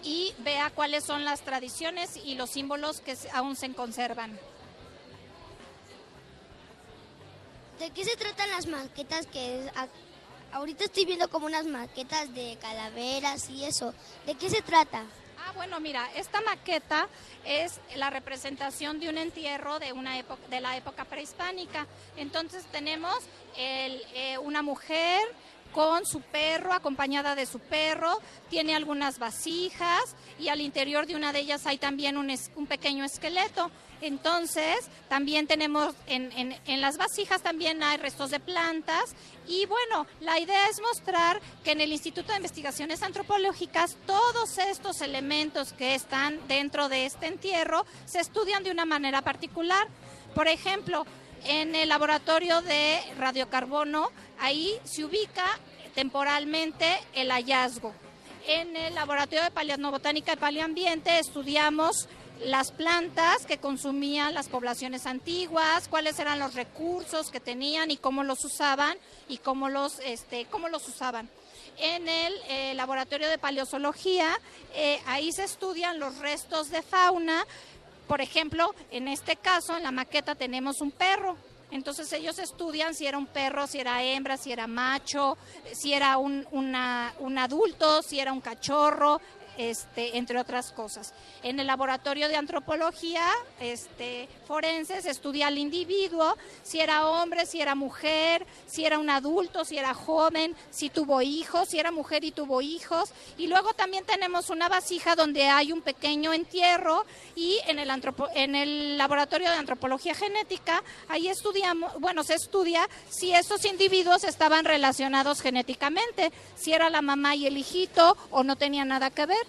y vea cuáles son las tradiciones y los símbolos que aún se conservan. ¿De qué se tratan las maquetas que ahorita estoy viendo como unas maquetas de calaveras y eso? ¿De qué se trata? Ah, bueno, mira, esta maqueta es la representación de un entierro de una época, de la época prehispánica. Entonces tenemos el, eh, una mujer con su perro, acompañada de su perro, tiene algunas vasijas y al interior de una de ellas hay también un, es- un pequeño esqueleto. Entonces, también tenemos en, las vasijas también hay restos de plantas y bueno, la idea es mostrar que en el Instituto de Investigaciones Antropológicas todos estos elementos que están dentro de este entierro se estudian de una manera particular. Por ejemplo, en el laboratorio de radiocarbono, ahí se ubica temporalmente el hallazgo. En el laboratorio de paleobotánica y paleoambiente estudiamos las plantas que consumían las poblaciones antiguas, cuáles eran los recursos que tenían y cómo los usaban y cómo los, este, cómo los usaban. En el eh, laboratorio de paleozoología, eh, ahí se estudian los restos de fauna. Por ejemplo, en este caso, en la maqueta tenemos un perro. Entonces ellos estudian si era un perro, si era hembra, si era macho, si era un, un adulto, si era un cachorro, este, entre otras cosas. En el laboratorio de antropología este, forense se estudia al individuo, si era hombre, si era mujer, si era un adulto, si era joven, si tuvo hijos, si era mujer y tuvo hijos. Y luego también tenemos una vasija donde hay un pequeño entierro y en el, laboratorio de antropología genética, ahí estudiamos, bueno, se estudia si estos individuos estaban relacionados genéticamente, si era la mamá y el hijito o no tenía nada que ver.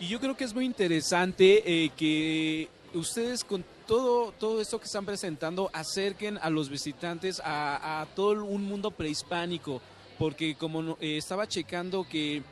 Y yo creo que es muy interesante eh, que ustedes con todo, todo esto que están presentando acerquen a los visitantes a, todo un mundo prehispánico, porque como eh, estaba checando que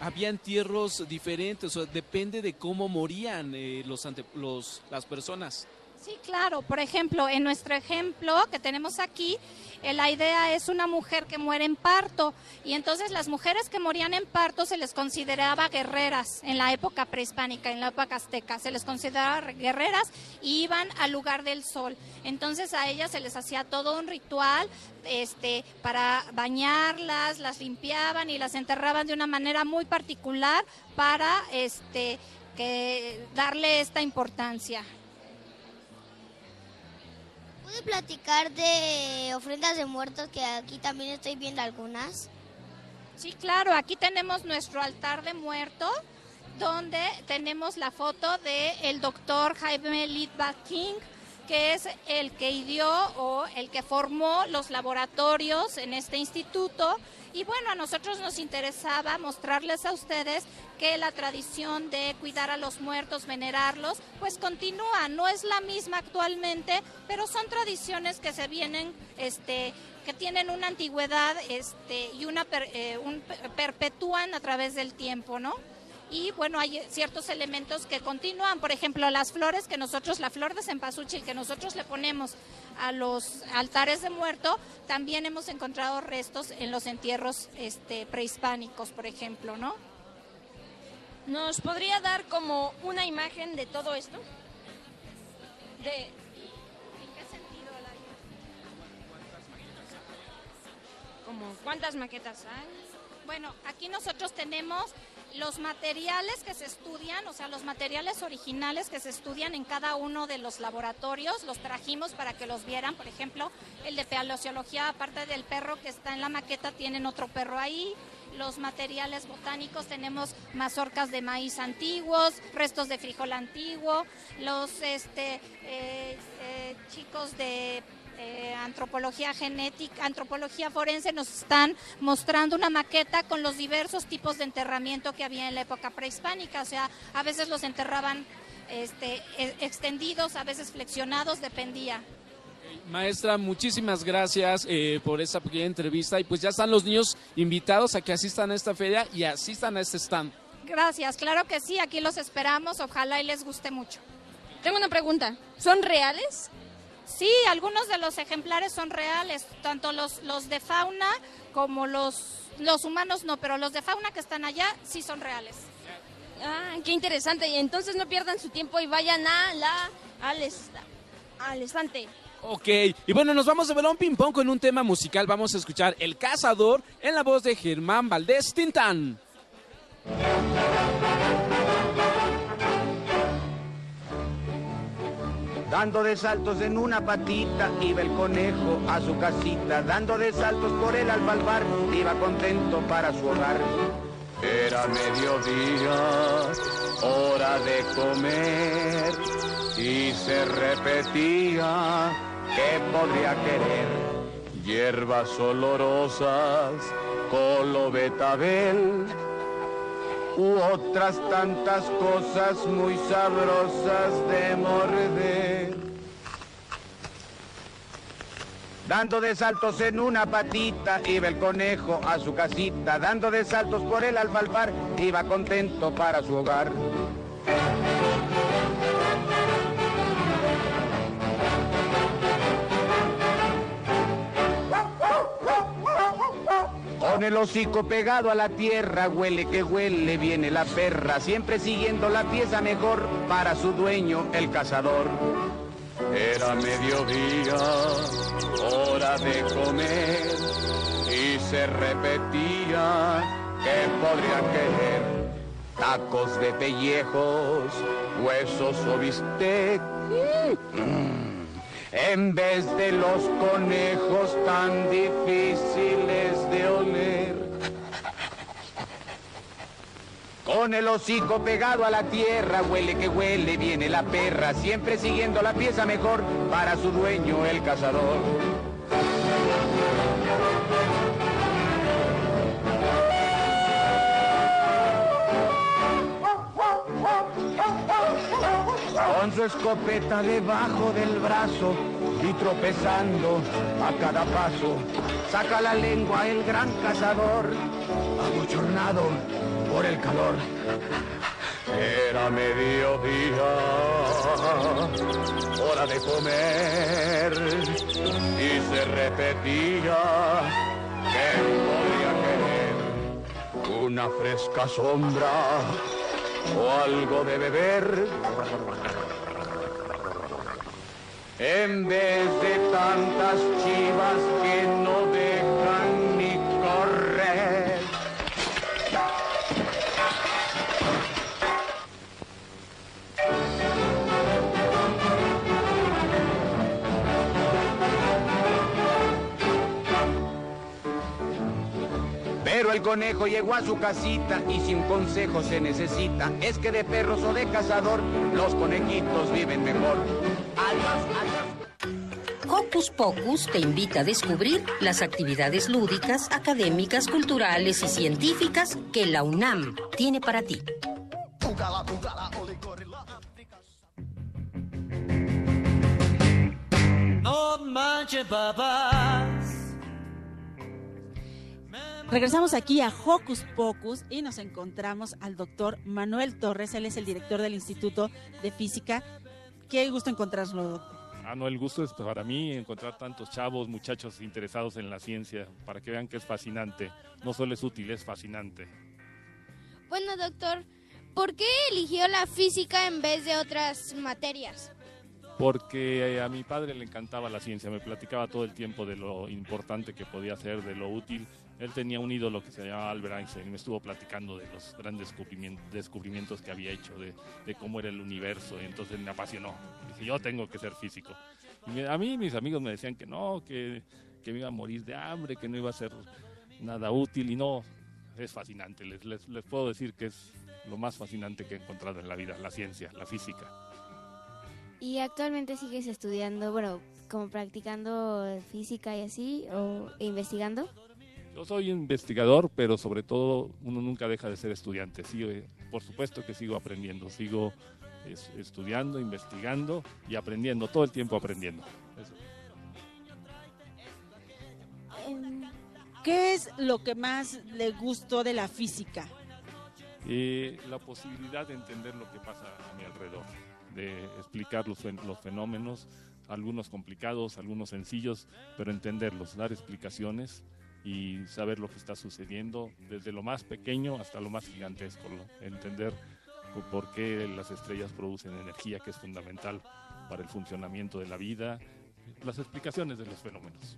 había entierros diferentes, o sea, depende de cómo morían eh, los, ante- los las personas. Sí, claro. Por ejemplo, en nuestro ejemplo que tenemos aquí, eh, la idea es una mujer que muere en parto. Y entonces las mujeres que morían en parto se les consideraba guerreras en la época prehispánica, en la época azteca. Se les consideraba guerreras y iban al lugar del sol. Entonces a ellas se les hacía todo un ritual este, para bañarlas, las limpiaban y las enterraban de una manera muy particular para este, que, darle esta importancia. ¿Puede platicar de ofrendas de muertos que aquí también estoy viendo algunas? Sí, claro, aquí tenemos nuestro altar de muertos donde tenemos la foto del el doctor Jaime Lidbach King, que es el que ideó o el que formó los laboratorios en este instituto. Y bueno, a nosotros nos interesaba mostrarles a ustedes que la tradición de cuidar a los muertos, venerarlos, pues continúa. No es la misma actualmente, pero son tradiciones que se vienen, este, que tienen una antigüedad, este, y una per- eh, perpetúan a través del tiempo, ¿no? Y bueno, hay ciertos elementos que continúan, por ejemplo, las flores que nosotros, la flor de cempasúchil que nosotros le ponemos a los altares de muerto, también hemos encontrado restos en los entierros este, prehispánicos, por ejemplo, ¿no? ¿Nos podría dar como una imagen de todo esto? De... ¿En qué sentido la Como, ¿Cuántas maquetas hay? Bueno, aquí nosotros tenemos los materiales que se estudian, o sea, los materiales originales que se estudian en cada uno de los laboratorios, los trajimos para que los vieran, por ejemplo, el de paleociología, aparte del perro que está en la maqueta, tienen otro perro ahí. Los materiales botánicos tenemos mazorcas de maíz antiguos, restos de frijol antiguo, los este, eh, eh, chicos de eh, antropología genética, antropología forense nos están mostrando una maqueta con los diversos tipos de enterramiento que había en la época prehispánica. O sea, a veces los enterraban este, e- extendidos, a veces flexionados, dependía. Maestra, muchísimas gracias eh, por esta pequeña entrevista y pues ya están los niños invitados a que asistan a esta feria y asistan a este stand. Gracias, claro que sí, aquí los esperamos, ojalá y les guste mucho. Tengo una pregunta, ¿son reales? Sí, algunos de los ejemplares son reales, tanto los, los de fauna como los, los humanos no, pero los de fauna que están allá sí son reales. Ah, qué interesante. Y entonces no pierdan su tiempo y vayan a la, al, esta- al estante. Ok, y bueno, nos vamos de balón ping pong con un tema musical. Vamos a escuchar El Cazador en la voz de Germán Valdés Tintán. Dando de saltos en una patita iba el conejo a su casita, dando de saltos por el albalbar, iba contento para su hogar. Era mediodía, hora de comer, y se repetía que podría querer hierbas olorosas, colo betabel, u otras tantas cosas muy sabrosas de morder. Dando de saltos en una patita iba el conejo a su casita, dando de saltos por el alfalfar iba contento para su hogar. Con el hocico pegado a la tierra, huele que huele, viene la perra, siempre siguiendo la pieza mejor para su dueño, el cazador. Era mediodía, hora de comer, y se repetía que podría querer tacos de pellejos, huesos o bistec. Mm. En vez de los conejos tan difíciles de oler. Con el hocico pegado a la tierra, huele que huele, viene la perra, siempre siguiendo la pieza mejor para su dueño, el cazador. Con su escopeta debajo del brazo y tropezando a cada paso, saca la lengua el gran cazador, abochornado por el calor. Era mediodía, hora de comer, y se repetía que podría querer una fresca sombra o algo de beber. En vez de tantas chivas que no dejan ni correr. Pero el conejo llegó a su casita y si un consejo se necesita es que de perros o de cazador los conejitos viven mejor. Adiós, adiós. Hocus Pocus te invita a descubrir las actividades lúdicas, académicas, culturales y científicas que la UNAM tiene para ti. No manches, papás. Regresamos aquí a Hocus Pocus y nos encontramos al doctor Manuel Torres. Él es el director del Instituto de Física. Qué gusto encontrarlo, doctor. Ah, no, el gusto es para mí encontrar tantos chavos, muchachos interesados en la ciencia, para que vean que es fascinante. No solo es útil, es fascinante. Bueno, doctor, ¿por qué eligió la física en vez de otras materias? Porque eh, a mi padre le encantaba la ciencia, me platicaba todo el tiempo de lo importante que podía ser, de lo útil. Él tenía un ídolo que se llamaba Albert Einstein y me estuvo platicando de los grandes descubrimientos, que había hecho, de, cómo era el universo, y entonces me apasionó. Dije, yo tengo que ser físico. Y a mí mis amigos me decían que no, que, que me iba a morir de hambre, que no iba a ser nada útil, y no, es fascinante. Les, les, les puedo decir que es lo más fascinante que he encontrado en la vida, la ciencia, la física. ¿Y actualmente sigues estudiando, bueno, como practicando física y así, o investigando? Yo soy investigador, pero sobre todo uno nunca deja de ser estudiante. Sigo, eh, por supuesto que sigo aprendiendo, sigo es- estudiando, investigando y aprendiendo, todo el tiempo aprendiendo. Eso. Em, ¿Qué es lo que más le gustó de la física? Eh, la posibilidad de entender lo que pasa a mi alrededor, de explicar los, los fenómenos, algunos complicados, algunos sencillos, pero entenderlos, dar explicaciones y saber lo que está sucediendo desde lo más pequeño hasta lo más gigantesco, entender po- por qué las estrellas producen energía que es fundamental para el funcionamiento de la vida, las explicaciones de los fenómenos.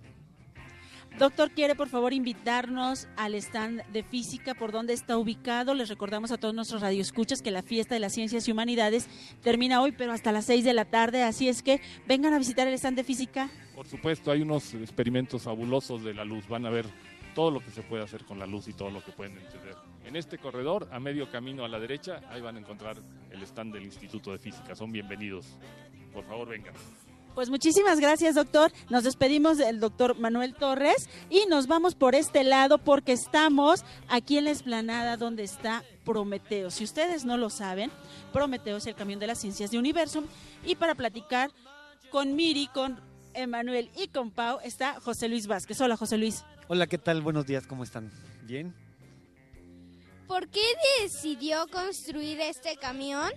Doctor, ¿quiere por favor invitarnos al stand de física por donde está ubicado? Les recordamos a todos nuestros radioescuchas que la fiesta de las ciencias y humanidades termina hoy, pero hasta las 6 de la tarde, así es que vengan a visitar el stand de física. Por supuesto, hay unos experimentos fabulosos de la luz. Van a ver todo lo que se puede hacer con la luz y todo lo que pueden entender. En este corredor, a medio camino a la derecha, ahí van a encontrar el stand del Instituto de Física. Son bienvenidos. Por favor, vengan. Pues muchísimas gracias, doctor. Nos despedimos del doctor Manuel Torres y nos vamos por este lado porque estamos aquí en la explanada donde está Prometeo. Si ustedes no lo saben, Prometeo es el camión de las ciencias de Universum y para platicar con Miri, con Emanuel y con Pau está José Luis Vázquez. Hola, José Luis. Hola, ¿qué tal? Buenos días, ¿cómo están? ¿Bien? ¿Por qué decidió construir este camión?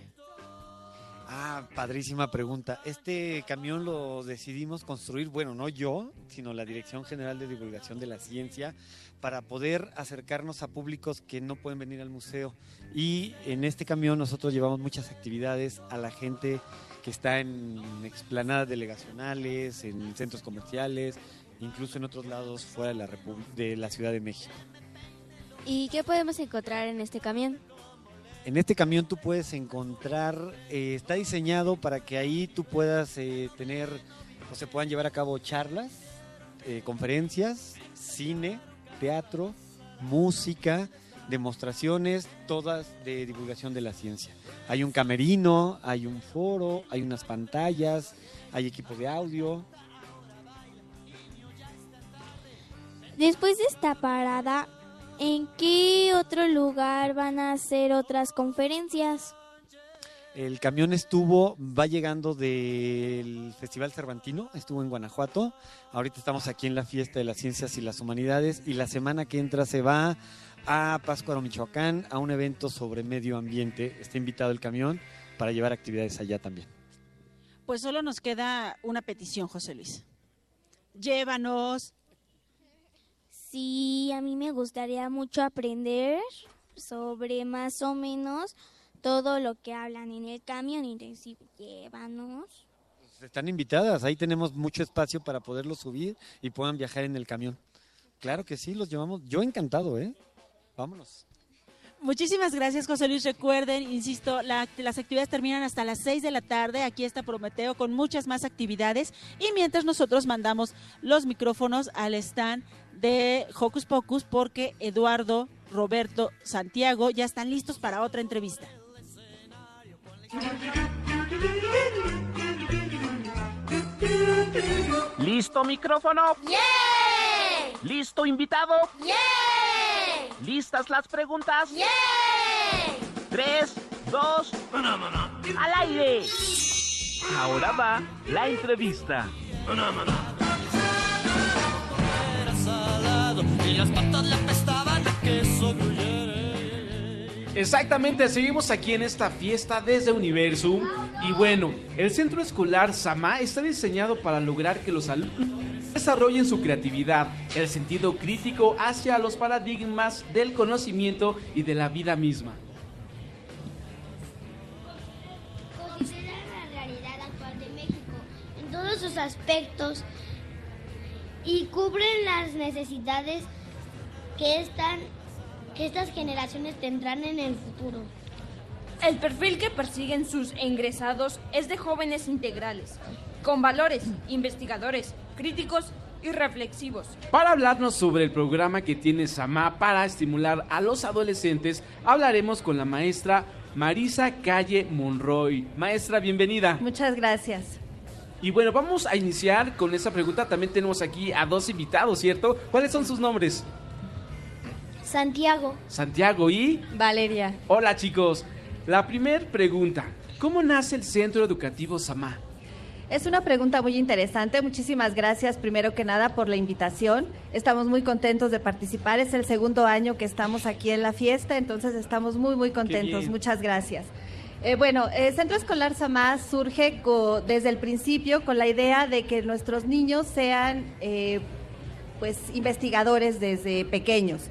Ah, padrísima pregunta. Este camión lo decidimos construir, bueno, no yo, sino la Dirección General de Divulgación de la Ciencia, para poder acercarnos a públicos que no pueden venir al museo. Y en este camión nosotros llevamos muchas actividades a la gente que está en explanadas delegacionales, en centros comerciales, incluso en otros lados fuera de la, Repu- de la Ciudad de México. ¿Y qué podemos encontrar en este camión? En este camión tú puedes encontrar, eh, está diseñado para que ahí tú puedas eh, tener o se puedan llevar a cabo charlas, eh, conferencias, cine, teatro, música, demostraciones, todas de divulgación de la ciencia. Hay un camerino, hay un foro, hay unas pantallas, hay equipos de audio. Después de esta parada, ¿en qué otro lugar van a hacer otras conferencias? El camión estuvo, va llegando del Festival Cervantino, estuvo en Guanajuato. Ahorita estamos aquí en la Fiesta de las Ciencias y las Humanidades y la semana que entra se va a Páscuaro, Michoacán, a un evento sobre medio ambiente. Está invitado el camión para llevar actividades allá también. Pues solo nos queda una petición, José Luis. Llévanos. Sí, a mí me gustaría mucho aprender sobre más o menos todo lo que hablan en el camión y decir, llévanos. Están invitadas, ahí tenemos mucho espacio para poderlos subir y puedan viajar en el camión. Claro que sí, los llevamos. Yo encantado, ¿eh? Vámonos. Muchísimas gracias, José Luis. Recuerden, insisto, la- las actividades terminan hasta las 6 de la tarde. Aquí está Prometeo con muchas más actividades. Y mientras nosotros mandamos los micrófonos al stand de Hocus Pocus, porque Eduardo Roberto Santiago ya están listos para otra entrevista. ¿Listo micrófono? ¡Yeah! ¿Listo invitado? ¡Yeah! ¿Listas las preguntas? ¡Yeah! Tres, dos, al aire. Ahora va la entrevista. Exactamente, seguimos aquí en esta fiesta desde Universum. Y bueno, el centro escolar Sama está diseñado para lograr que los alumnos desarrollen su creatividad, el sentido crítico hacia los paradigmas del conocimiento y de la vida misma. Consideran la realidad actual de México en todos sus aspectos y cubren las necesidades que, están, que estas generaciones tendrán en el futuro. El perfil que persiguen sus ingresados es de jóvenes integrales, con valores, investigadores, críticos y reflexivos. Para hablarnos sobre el programa que tiene Sama para estimular a los adolescentes, hablaremos con la maestra Marisa Calle Monroy. Maestra, bienvenida. Muchas gracias. Y bueno, vamos a iniciar con esa pregunta. También tenemos aquí a dos invitados, ¿cierto? ¿Cuáles son sus nombres? Santiago. Santiago y... Valeria. Hola chicos. La primera pregunta. ¿Cómo nace el Centro Educativo Sama? Es una pregunta muy interesante. Muchísimas gracias, primero que nada, por la invitación. Estamos muy contentos de participar. Es el segundo año que estamos aquí en la fiesta, entonces estamos muy, muy contentos. Muchas gracias. Eh, bueno, el Centro Escolar Samá surge co- desde el principio con la idea de que nuestros niños sean eh, pues investigadores desde pequeños.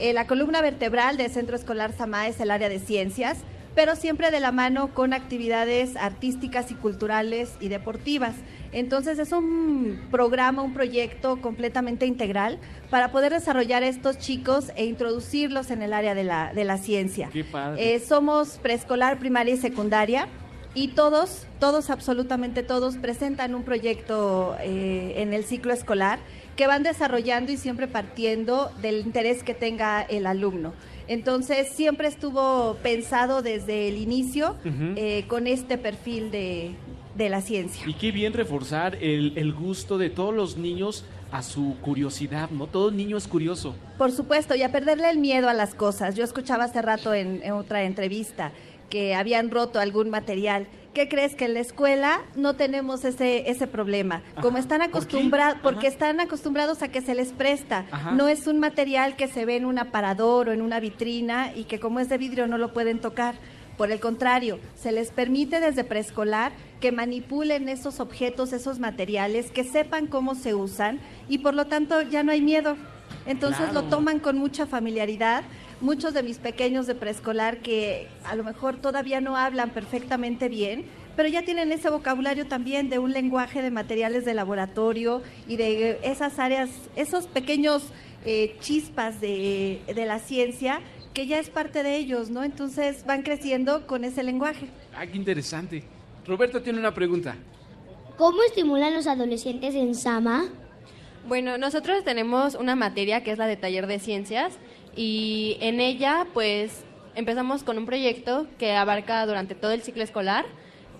Eh, la columna vertebral del Centro Escolar Samá es el área de ciencias, pero siempre de la mano con actividades artísticas y culturales y deportivas. Entonces es un programa, un proyecto completamente integral para poder desarrollar a estos chicos e introducirlos en el área de la, de la ciencia. Qué padre. Eh, somos preescolar, primaria y secundaria y todos, todos, absolutamente todos, presentan un proyecto eh, en el ciclo escolar que van desarrollando y siempre partiendo del interés que tenga el alumno. Entonces, siempre estuvo pensado desde el inicio eh, con este perfil de, de la ciencia. Y qué bien reforzar el, el gusto de todos los niños a su curiosidad, ¿no? Todo niño es curioso. Por supuesto, y a perderle el miedo a las cosas. Yo escuchaba hace rato en, en otra entrevista que habían roto algún material. ¿Qué crees que en la escuela no tenemos ese ese problema? Como están acostumbrados, porque están acostumbrados a que se les presta. Ajá. No es un material que se ve en un aparador o en una vitrina y que como es de vidrio no lo pueden tocar. Por el contrario, se les permite desde preescolar que manipulen esos objetos, esos materiales, que sepan cómo se usan y por lo tanto ya no hay miedo. Entonces Claro. lo toman con mucha familiaridad. Muchos de mis pequeños de preescolar que a lo mejor todavía no hablan perfectamente bien, pero ya tienen ese vocabulario también de un lenguaje de materiales de laboratorio y de esas áreas, esos pequeños eh, chispas de, de la ciencia que ya es parte de ellos, ¿no? Entonces van creciendo con ese lenguaje. Ah, qué interesante. Roberto tiene una pregunta. ¿Cómo estimulan los adolescentes en Sama? Bueno, nosotros tenemos una materia que es la de taller de ciencias y en ella pues empezamos con un proyecto que abarca durante todo el ciclo escolar.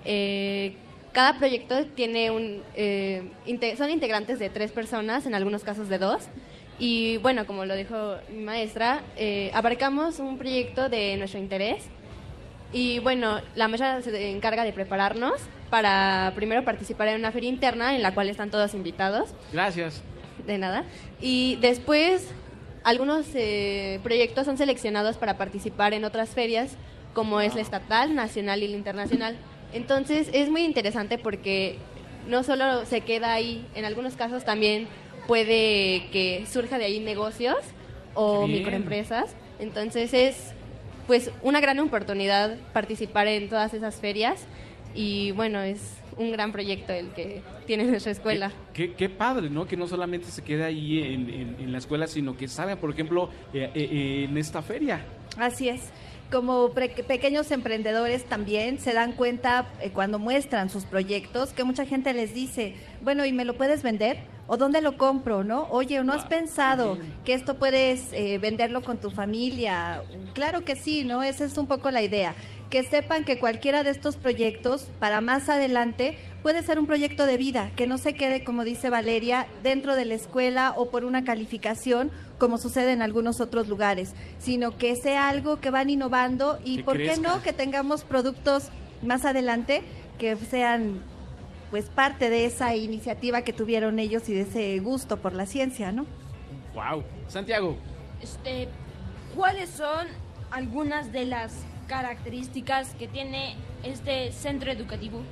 Eh, cada proyecto tiene un, eh, inte- son integrantes de tres personas, en algunos casos de dos. Y bueno, como lo dijo mi maestra, eh, abarcamos un proyecto de nuestro interés y bueno, la maestra se encarga de prepararnos para primero participar en una feria interna en la cual están todos invitados. Gracias. De nada. Y después, algunos eh, proyectos son seleccionados para participar en otras ferias, como es la estatal, nacional y la internacional. Entonces, es muy interesante porque no solo se queda ahí, en algunos casos también puede que surja de ahí negocios o bien. microempresas. Entonces, es pues una gran oportunidad participar en todas esas ferias y bueno, es un gran proyecto el que tiene nuestra escuela. Qué, qué padre, ¿no? Que no solamente se quede ahí en, en- en la escuela, sino que salga, por ejemplo, eh, eh, en esta feria. Así es. Como pre- pequeños emprendedores también se dan cuenta eh, cuando muestran sus proyectos que mucha gente les dice, bueno, ¿y me lo puedes vender? ¿O dónde lo compro, no? Oye, ¿no has pensado que esto puedes eh, venderlo con tu familia? Claro que sí, ¿no? Esa es un poco la idea. Que sepan que cualquiera de estos proyectos, para más adelante, puede ser un proyecto de vida, que no se quede, como dice Valeria, dentro de la escuela o por una calificación, como sucede en algunos otros lugares, sino que sea algo que van innovando y, Que ¿por qué no? Que tengamos productos más adelante que sean pues parte de esa iniciativa que tuvieron ellos y de ese gusto por la ciencia, ¿no? Wow. Santiago. Este, ¿cuáles son algunas de las características que tiene este centro educativo?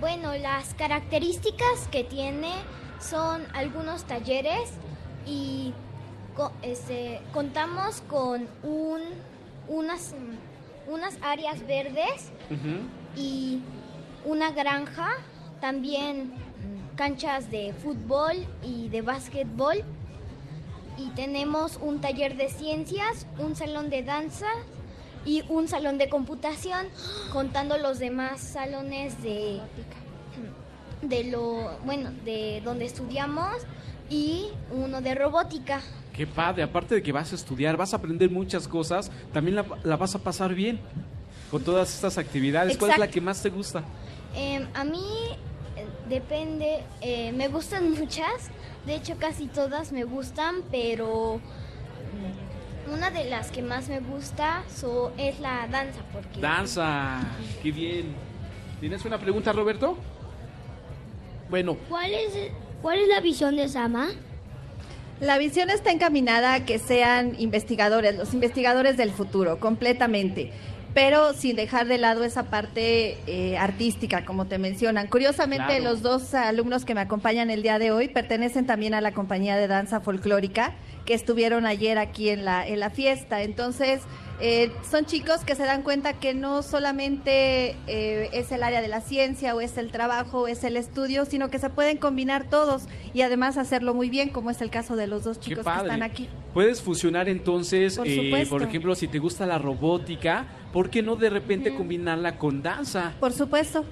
Bueno, las características que tiene son algunos talleres y este, contamos con un, unas, unas áreas verdes y una granja, también canchas de fútbol y de básquetbol. Y tenemos un taller de ciencias, un salón de danza y un salón de computación, contando los demás salones de, de lo, bueno, de donde estudiamos y uno de robótica. Qué padre, aparte de que vas a estudiar, vas a aprender muchas cosas, también la, la vas a pasar bien con todas estas actividades. ¿Cuál es la que más te gusta? Em, a mí eh, depende, eh, me gustan muchas, de hecho casi todas me gustan, pero una de las que más me gusta so- es la danza, porque... Danza, qué bien. ¿Tienes una pregunta, Roberto? Bueno, ¿Cuál es, ¿Cuál es la visión de Sama? La visión está encaminada a que sean investigadores, los investigadores del futuro, completamente, pero sin dejar de lado esa parte eh, artística, como te mencionan. Curiosamente, Claro. los dos alumnos que me acompañan el día de hoy pertenecen también a la compañía de danza folclórica que estuvieron ayer aquí en la, en la fiesta. Entonces, eh, son chicos que se dan cuenta que no solamente eh, es el área de la ciencia o es el trabajo o es el estudio, sino que se pueden combinar todos y además hacerlo muy bien, como es el caso de los dos chicos que están aquí. Puedes fusionar entonces, Por eh, por ejemplo, si te gusta la robótica, ¿por qué no de repente combinarla con danza? Por supuesto.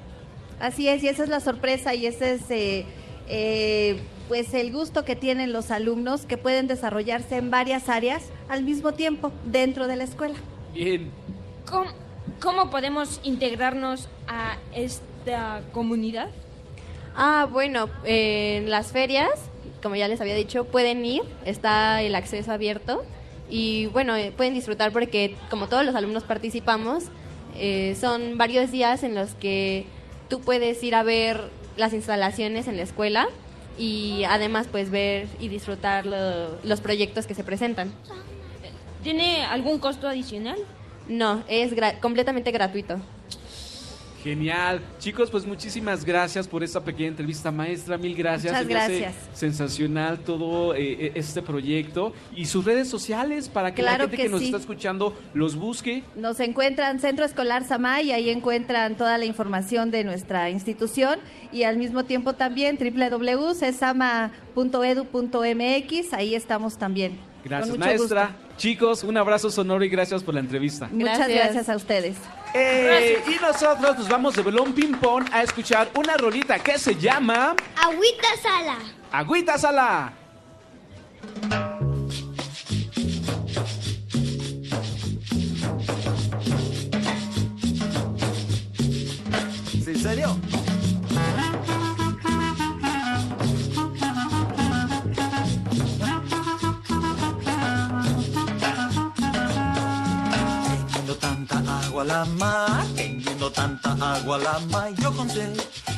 Así es, y esa es la sorpresa y ese es eh, eh, pues el gusto que tienen los alumnos que pueden desarrollarse en varias áreas al mismo tiempo dentro de la escuela. Bien. ¿Cómo, cómo podemos integrarnos a esta comunidad? Ah, bueno, eh, en las ferias, como ya les había dicho, pueden ir, está el acceso abierto y bueno, eh, pueden disfrutar porque como todos los alumnos participamos, eh, son varios días en los que tú puedes ir a ver las instalaciones en la escuela y además pues ver y disfrutar lo- los proyectos que se presentan. ¿Tiene algún costo adicional? No, es gra- completamente gratuito. Genial. Chicos, pues muchísimas gracias por esta pequeña entrevista, maestra. Mil gracias. Muchas gracias. Sensacional todo eh, eh, este proyecto y sus redes sociales para que Claro la gente que que, nos sí. está escuchando los busque. Nos encuentran Centro Escolar Samay y ahí encuentran toda la información de nuestra institución y al mismo tiempo también www.cesama.edu.mx, ahí estamos también. Gracias, maestra. gusto. Chicos, un abrazo sonoro y gracias por la entrevista. Muchas gracias a ustedes. Eh, y nosotros nos vamos de Belón Ping Pong a escuchar una rolita que se llama Agüita Sala. Agüita Sala. ¿Sí, serio? Agua la mar, teniendo tanta agua la mar, y yo con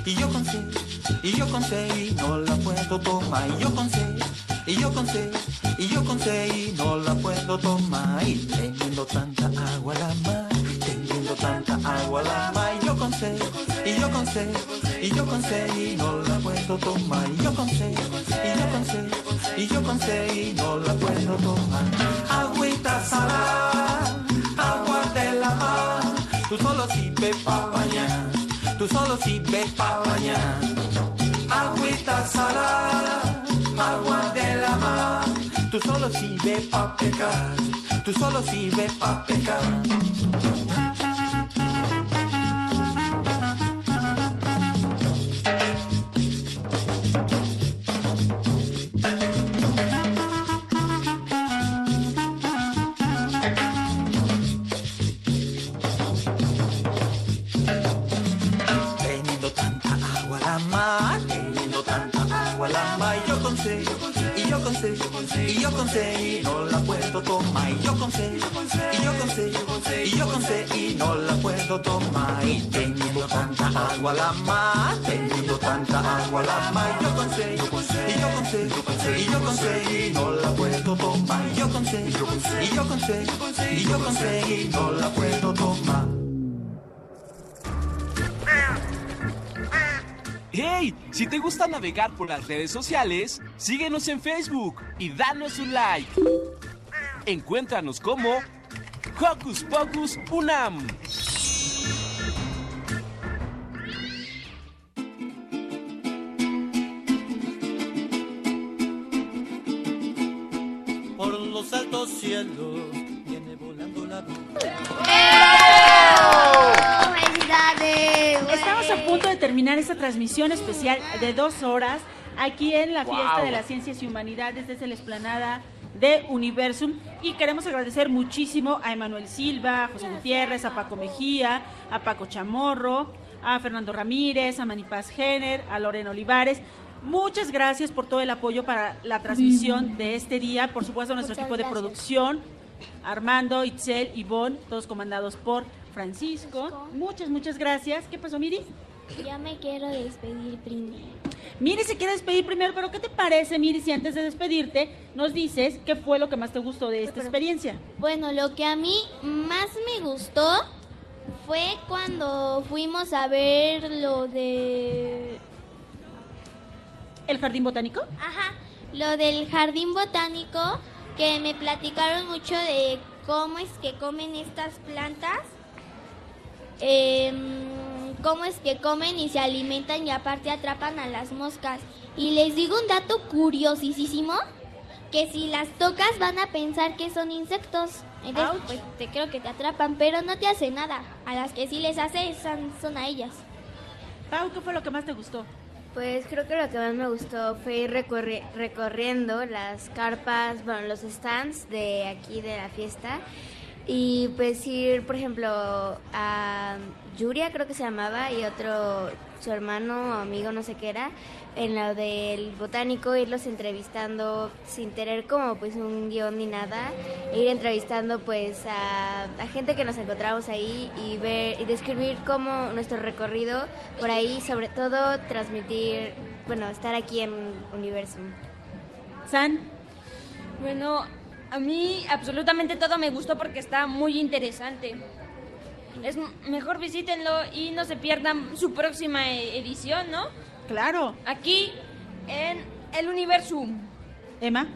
y yo con y yo con sed, y no la puedo tomar, y yo con y yo con sed, y yo con sed, y no la puedo tomar, y teniendo tanta agua la mar, teniendo tanta agua la mar, yo con sed, y yo con y yo con y no la puedo tomar, y yo con sed, y yo con y yo con sed, y no la puedo tomar, agüita salada agua la mar. Tú solo sirves pa' bañar, tú solo sirves pa' bañar. Agüita salada, agua de la mar. Tú solo sirves pa' pecar, tú solo sirves pa' pecar. Yo con C y no la puedo tomar. Y yo con C, y yo con C, y yo con C y no la puedo tomar. Y teniendo tanta agua la mar, teniendo tanta agua la mar. Yo con C, y yo con C, y yo con C y no la puedo tomar. Y yo con C, y yo con C, y yo con C y no la puedo tomar. ¡Hey! Si te gusta navegar por las redes sociales, síguenos en Facebook y danos un like. Encuéntranos como Hocus Pocus Unam. Por los altos cielos viene volando la ¡Felicidades! Estamos a punto de terminar esta transmisión especial de dos horas aquí en la Fiesta Wow. de las Ciencias y Humanidades desde la explanada de Universum y queremos agradecer muchísimo a Emanuel Silva, a José Gutiérrez, a Paco Mejía, a Paco Chamorro, a Fernando Ramírez, a Manipaz Jenner, a Lorena Olivares. Muchas gracias por todo el apoyo para la transmisión de este día. Por supuesto, a nuestro Muchas equipo de gracias. producción, Armando, Itzel, Ivonne, todos comandados por Francisco. Muchas, muchas gracias. ¿Qué pasó, Miri? Yo me quiero despedir primero. Miri se quiere despedir primero, pero ¿qué te parece, Miri, si antes de despedirte nos dices qué fue lo que más te gustó de esta experiencia? Bueno, lo que a mí más me gustó fue cuando fuimos a ver lo de... ¿El jardín botánico? Ajá, lo del jardín botánico, que me platicaron mucho de cómo es que comen estas plantas, em, cómo es que comen y se alimentan y aparte atrapan a las moscas. Y les digo un dato curiosísimo, que si las tocas van a pensar que son insectos. Entonces, pues te creo que te atrapan, pero no te hace nada. A las que sí les hace son, son a ellas. Pau, ¿qué fue lo que más te gustó? Pues creo que lo que más me gustó fue ir recorri- recorriendo las carpas, bueno, los stands de aquí de la fiesta. Y pues ir, por ejemplo, a Yuria, creo que se llamaba, y otro, su hermano o amigo, no sé qué era, en lo del botánico, irlos entrevistando sin tener como pues un guion ni nada, e ir entrevistando pues a, a gente que nos encontramos ahí y ver y describir cómo nuestro recorrido por ahí, sobre todo transmitir, bueno, estar aquí en Universum. San. Bueno, a mí absolutamente todo me gustó porque está muy interesante. Es mejor visítenlo y no se pierdan su próxima e- edición, ¿no? Claro. Aquí en el Universum. Emma.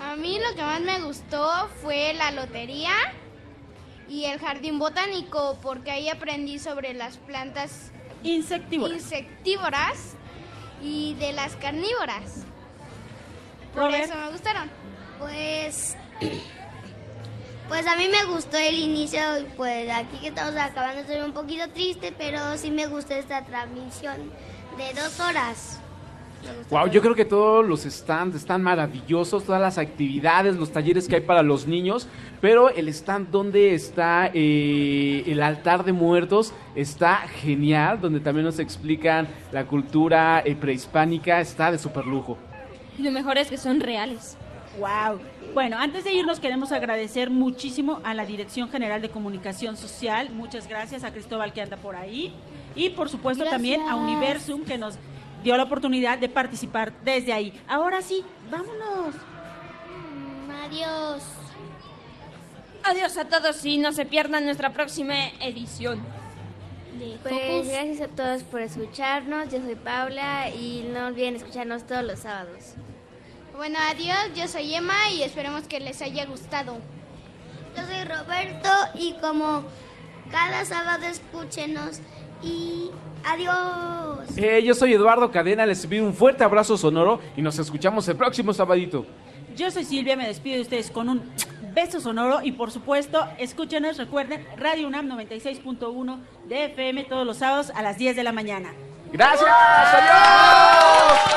A mí lo que más me gustó fue la lotería y el jardín botánico, porque ahí aprendí sobre las plantas insectívoras, insectívoras y de las carnívoras. Por Robert. eso me gustaron. Pues, pues a mí me gustó el inicio, pues aquí que estamos acabando estoy un poquito triste, pero sí me gustó esta transmisión de dos horas. Wow, yo creo que todos los stands están maravillosos, todas las actividades, los talleres que hay para los niños, pero el stand donde está eh, el altar de muertos está genial, donde también nos explican la cultura eh, prehispánica, está de super lujo. Y lo mejor es que son reales. Wow. Bueno, antes de irnos queremos agradecer muchísimo a la Dirección General de Comunicación Social. Muchas gracias a Cristóbal que anda por ahí. Y por supuesto también a. Universum que nos dio la oportunidad de participar desde ahí. Ahora sí, vámonos. Adiós. Adiós a todos y no se pierdan nuestra próxima edición. Pues gracias a todos por escucharnos. Yo soy Paula y no olviden escucharnos todos los sábados. Bueno, adiós, yo soy Emma y esperemos que les haya gustado. Yo soy Roberto y como cada sábado escúchenos y adiós. Eh, yo soy Eduardo Cadena, les envío un fuerte abrazo sonoro y nos escuchamos el próximo sabadito. Yo soy Silvia, me despido de ustedes con un beso sonoro y por supuesto, escúchenos, recuerden, Radio UNAM 96.1 de FM todos los sábados a las 10 de la mañana. Gracias, adiós.